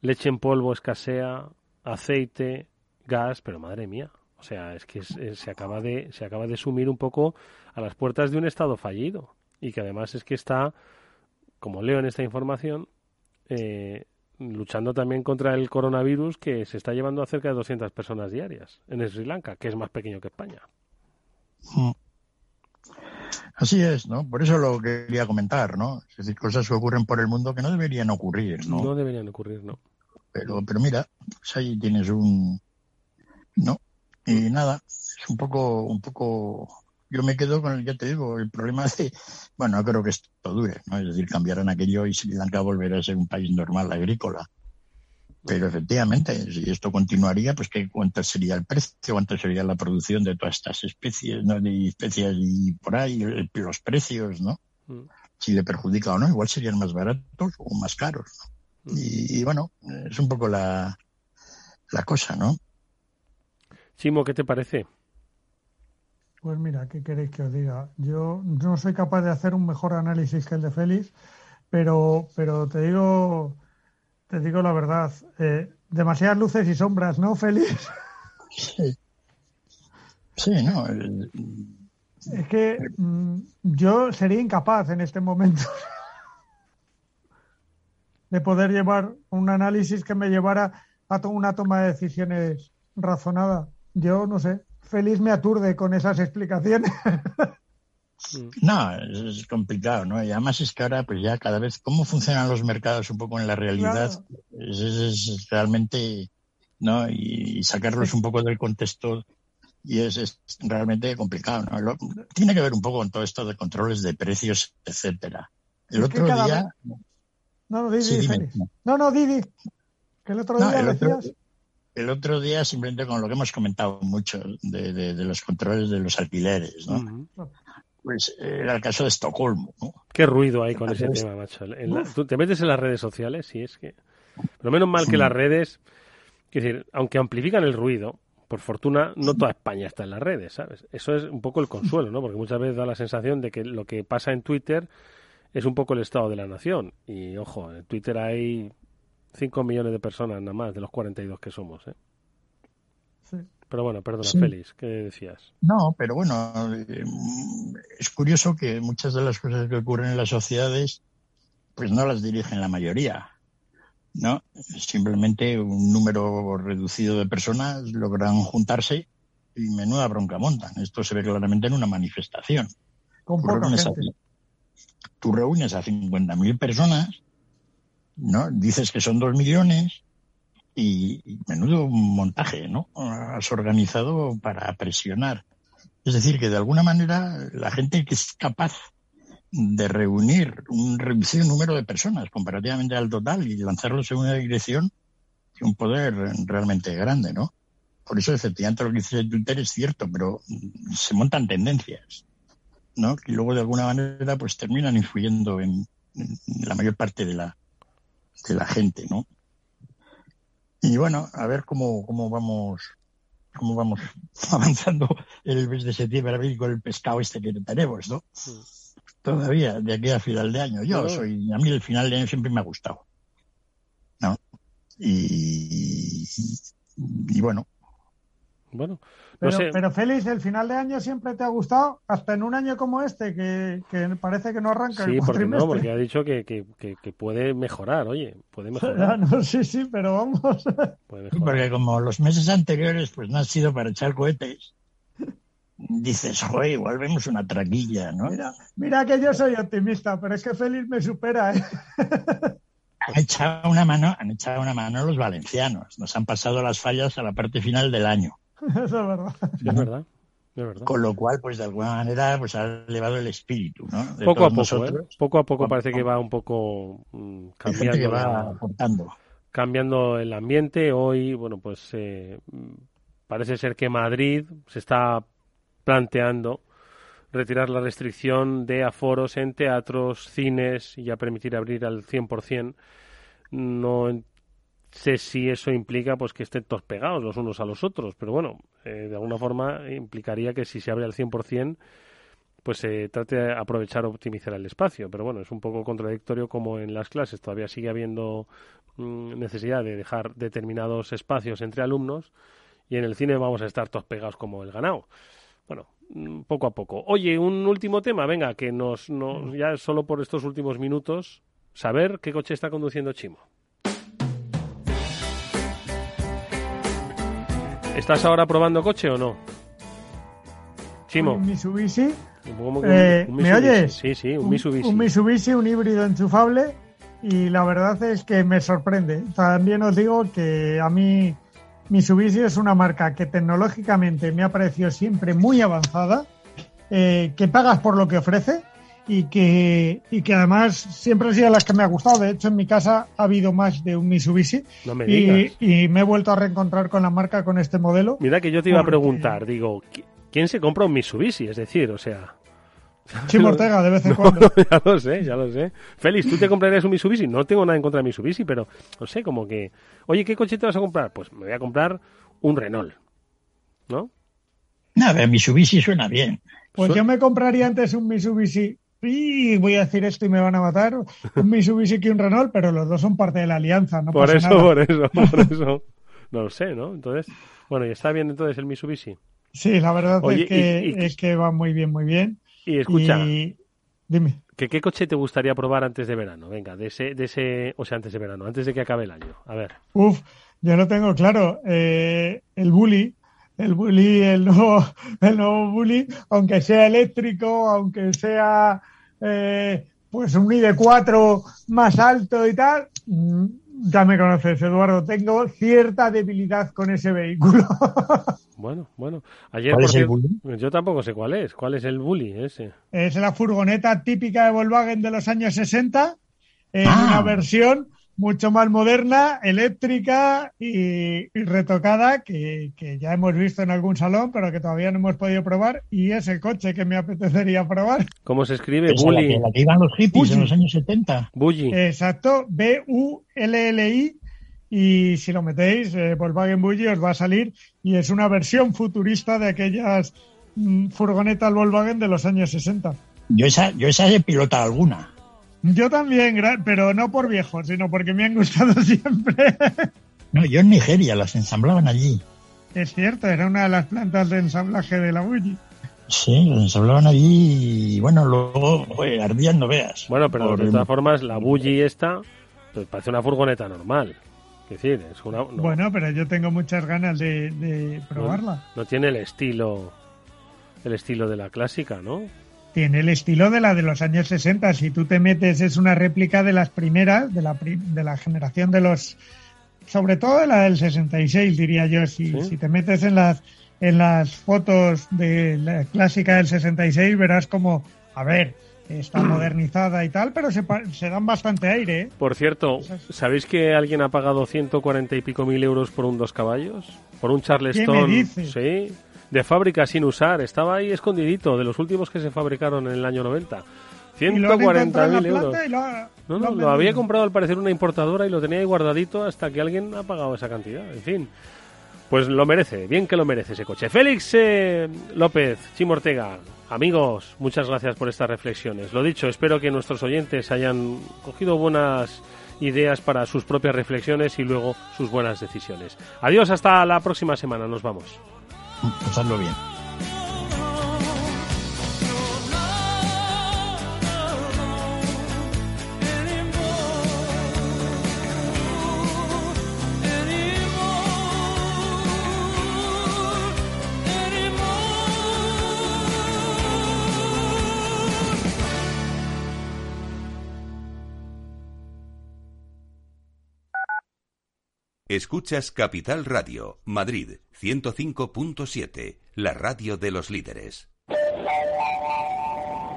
leche en polvo escasea, aceite, gas, pero madre mía, o sea, es que se acaba de se acaba de sumir un poco a las puertas de un estado fallido y que además es que está, como leo en esta información, eh, luchando también contra el coronavirus que se está llevando a cerca de 200 personas diarias en Sri Lanka, que es más pequeño que España. Mm. Así es, ¿no? Por eso lo quería comentar, ¿no? Es decir, cosas que ocurren por el mundo que no deberían ocurrir, ¿no? No deberían ocurrir, ¿no? Pero, pero mira, pues ahí tienes un, ¿no? Y nada, es un poco, un poco, yo me quedo con el, ya te digo, el problema [LAUGHS] de, bueno, no creo que esto dure, ¿no? Es decir, cambiarán aquello y Sri Lanka volverá a ser un país normal agrícola. Pero efectivamente, si esto continuaría, pues ¿qué, ¿cuánto sería el precio? ¿Cuánto sería la producción de todas estas especies, ¿no? De especies y por ahí, los precios, ¿no? Mm. Si le perjudica o no, igual serían más baratos o más caros, ¿no? Mm. Y, bueno, es un poco la, la cosa, ¿no? Chimo, ¿qué te parece? Pues mira, ¿qué queréis que os diga? Yo no soy capaz de hacer un mejor análisis que el de Félix, pero, pero te digo te digo la verdad. Eh, demasiadas luces y sombras, ¿no, Félix? Sí. Sí, no. Es que mm, yo sería incapaz en este momento [LAUGHS] de poder llevar un análisis que me llevara a una toma de decisiones razonada. Yo no sé. Félix me aturde con esas explicaciones. Mm. No, es, complicado, ¿no? Y además es que ahora, pues ya cada vez, cómo funcionan los mercados un poco en la realidad, es, realmente, ¿no? Y, sacarlos un poco del contexto y es, realmente complicado, ¿no? tiene que ver un poco con todo esto de controles de precios, etcétera. El otro día... No, no, Didi, no, no, Didi, que el otro día decías... el otro día simplemente con lo que hemos comentado mucho de, los controles de los alquileres, ¿no? pues era el caso de Estocolmo. ¿no? Qué ruido hay con ese tema, macho. tú te metes en las redes sociales y es que... Pero menos mal que las redes, es decir, aunque amplifican el ruido, por fortuna no toda España está en las redes, ¿sabes? Eso es un poco el consuelo, ¿no? Porque muchas veces da la sensación de que lo que pasa en Twitter es un poco el estado de la nación. Y ojo, en Twitter hay 5 millones de personas nada más de los 42 que somos, ¿eh? Pero bueno, perdona, Félix, ¿qué decías? No, pero bueno, eh, es curioso que muchas de las cosas que ocurren en las sociedades, pues no las dirigen la mayoría, ¿no? Simplemente un número reducido de personas logran juntarse y menuda bronca montan. Esto se ve claramente en una manifestación. Con tú, reúnes a, tú reúnes a 50.000 personas, ¿no? Dices que son dos millones y, menudo montaje, ¿no? Has organizado para presionar. Es decir, que de alguna manera la gente que es capaz de reunir un reducido número de personas comparativamente al total y lanzarlos en una dirección tiene un poder realmente grande, ¿no? Por eso, efectivamente, lo que dice Twitter es cierto, pero se montan tendencias, ¿no? Que luego, de alguna manera, pues terminan influyendo en, en la mayor parte de la, de la gente, ¿no? Y bueno, a ver cómo, cómo vamos cómo vamos [LAUGHS] avanzando en el mes de septiembre a ver con el pescado este que tenemos, ¿no? Todavía, de aquí a final de año. Yo soy, a mí el final de año siempre me ha gustado. ¿No? Y, y bueno. Bueno, pero, pero Félix, el final de año siempre te ha gustado, hasta en un año como este, que, parece que no arranca sí, el porque no, porque ha dicho que, que, que, puede mejorar, oye, puede [LAUGHS] mejorar. No, sí, sí, pero vamos. [LAUGHS] porque como los meses anteriores pues no han sido para echar cohetes, dices, joder, igual vemos una traquilla, ¿no? Mira, mira que yo soy optimista, pero es que Félix me supera, ¿eh? [LAUGHS] Han echado una mano, han echado una mano los valencianos. Nos han pasado las fallas a la parte final del año. [LAUGHS] Eso es verdad. es verdad. Es verdad. Con lo cual, pues de alguna manera, pues ha elevado el espíritu, ¿no? poco a poco, ¿eh? poco a poco parece que va un poco mm, cambiando. va cambiando el ambiente. Hoy, bueno, pues eh, parece ser que Madrid se está planteando retirar la restricción de aforos en teatros, cines y ya permitir abrir al 100%. No sé si eso implica pues que estén todos pegados los unos a los otros, pero bueno, eh, de alguna forma implicaría que si se abre al 100%, pues se trate de aprovechar o optimizar el espacio. Pero bueno, es un poco contradictorio como en las clases todavía sigue habiendo mm, necesidad de dejar determinados espacios entre alumnos y en el cine vamos a estar todos pegados como el ganado. Bueno, mm, poco a poco. Oye, un último tema, venga, que nos, nos ya solo por estos últimos minutos, saber qué coche está conduciendo Chimo. ¿Estás ahora probando coche o no? Chimo. Un Mitsubishi. Eh, ¿Me oyes? Sí, sí, un Mitsubishi. Un, Mitsubishi, un híbrido enchufable. Y la verdad es que me sorprende. También os digo que a mí Mitsubishi es una marca que tecnológicamente me ha parecido siempre muy avanzada, eh, que pagas por lo que ofrece y que, y que además siempre han sido las que me ha gustado. De hecho, en mi casa ha habido más de un Mitsubishi. y, me he vuelto a reencontrar con la marca con este modelo. Mira que yo te iba a preguntar, digo, ¿quién se compra un Mitsubishi? Es decir, o sea... [LAUGHS] Chimo Ortega, de vez en cuando. [LAUGHS] ya lo sé, ya lo sé. Félix, ¿tú te comprarías un Mitsubishi? No tengo nada en contra de Mitsubishi, pero no sé, como que... Oye, ¿qué coche te vas a comprar? Pues me voy a comprar un Renault, ¿no? Nada, Mitsubishi suena bien. Pues yo me compraría antes un Mitsubishi y voy a decir esto y me van a matar, un Mitsubishi y un Renault, pero los dos son parte de la alianza, no por eso, Por eso, por eso. No lo sé, ¿no? Entonces, bueno, ¿y está bien entonces el Mitsubishi? Sí, la verdad es, que, es que va muy bien, muy bien. Y escucha, dime. ¿Que ¿Qué coche te gustaría probar antes de verano? Venga, de ese, de ese, o sea, antes de verano, antes de que acabe el año. A ver. Uf, yo lo tengo claro. Eh, el Bully, el Bully, el nuevo, [LAUGHS] el nuevo Bully, aunque sea eléctrico, aunque sea eh, pues un ID4 más alto y tal, mm, ya me conoces, Eduardo. Tengo cierta debilidad con ese vehículo. [LAUGHS] Bueno, bueno. Ayer, Yo tampoco sé cuál es. ¿Cuál es el bully ese? Es la furgoneta típica de Volkswagen de los años 60, en ah. una versión mucho más moderna, eléctrica y, retocada, que, ya hemos visto en algún salón, pero que todavía no hemos podido probar, y es el coche que me apetecería probar. ¿Cómo se escribe? Bully. La que, iban los hippies en los años 70. Bully. Exacto, B-U-L-L-I, y si lo metéis, eh, Volkswagen Bully os va a salir, y es una versión futurista de aquellas mm, furgonetas Volkswagen de los años 60. Yo esa, yo esa he pilotado alguna. Yo también, pero no por viejo, sino porque me han gustado [LAUGHS] siempre. No, yo en Nigeria las ensamblaban allí. Es cierto, era una de las plantas de ensamblaje de la Bulli. Sí, las ensamblaban allí y bueno, luego ardían no veas. Bueno, pero de todas formas la Bulli esta pues, parece una furgoneta normal. Es decir, es una, Bueno, pero yo tengo muchas ganas de, probarla. no, tiene el estilo el estilo de la clásica, ¿no? Tiene el estilo de la de los años 60. Si tú te metes, es una réplica de las primeras, de la, de la generación de los. Sobre todo de la del 66, diría yo. Si, si te metes en las, en las fotos de la clásica del 66, verás como, a ver, está [CLEARS THROAT] modernizada y tal, pero se, se dan bastante aire. ¿eh? Por cierto, ¿sabéis que alguien ha pagado 140 y pico mil euros por un dos caballos? ¿Por un Charleston? ¿Qué Sí de fábrica sin usar. Estaba ahí escondidito, de los últimos que se fabricaron en el año 90. 140.000 euros. no, no, lo había comprado al parecer una importadora y lo tenía ahí guardadito hasta que alguien ha pagado esa cantidad. En fin, pues lo merece, bien que lo merece ese coche. Félix eh, López, Chimo Ortega, amigos, muchas gracias por estas reflexiones. Lo dicho, espero que nuestros oyentes hayan cogido buenas ideas para sus propias reflexiones y luego sus buenas decisiones. Adiós, hasta la próxima semana, nos vamos. [LAUGHS] Escuchas Capital Radio, Madrid 105.7, la radio de los líderes.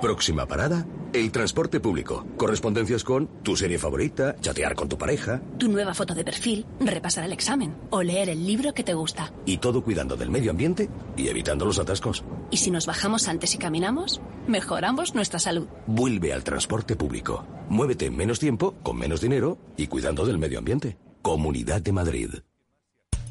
Próxima parada, el transporte público. Correspondencias con tu serie favorita, chatear con tu pareja. Tu nueva foto de perfil, repasar el examen o leer el libro que te gusta. Y todo cuidando del medio ambiente y evitando los atascos. Y si nos bajamos antes y caminamos, mejoramos nuestra salud. Vuelve al transporte público. Muévete en menos tiempo, con menos dinero y cuidando del medio ambiente. Comunidad de Madrid.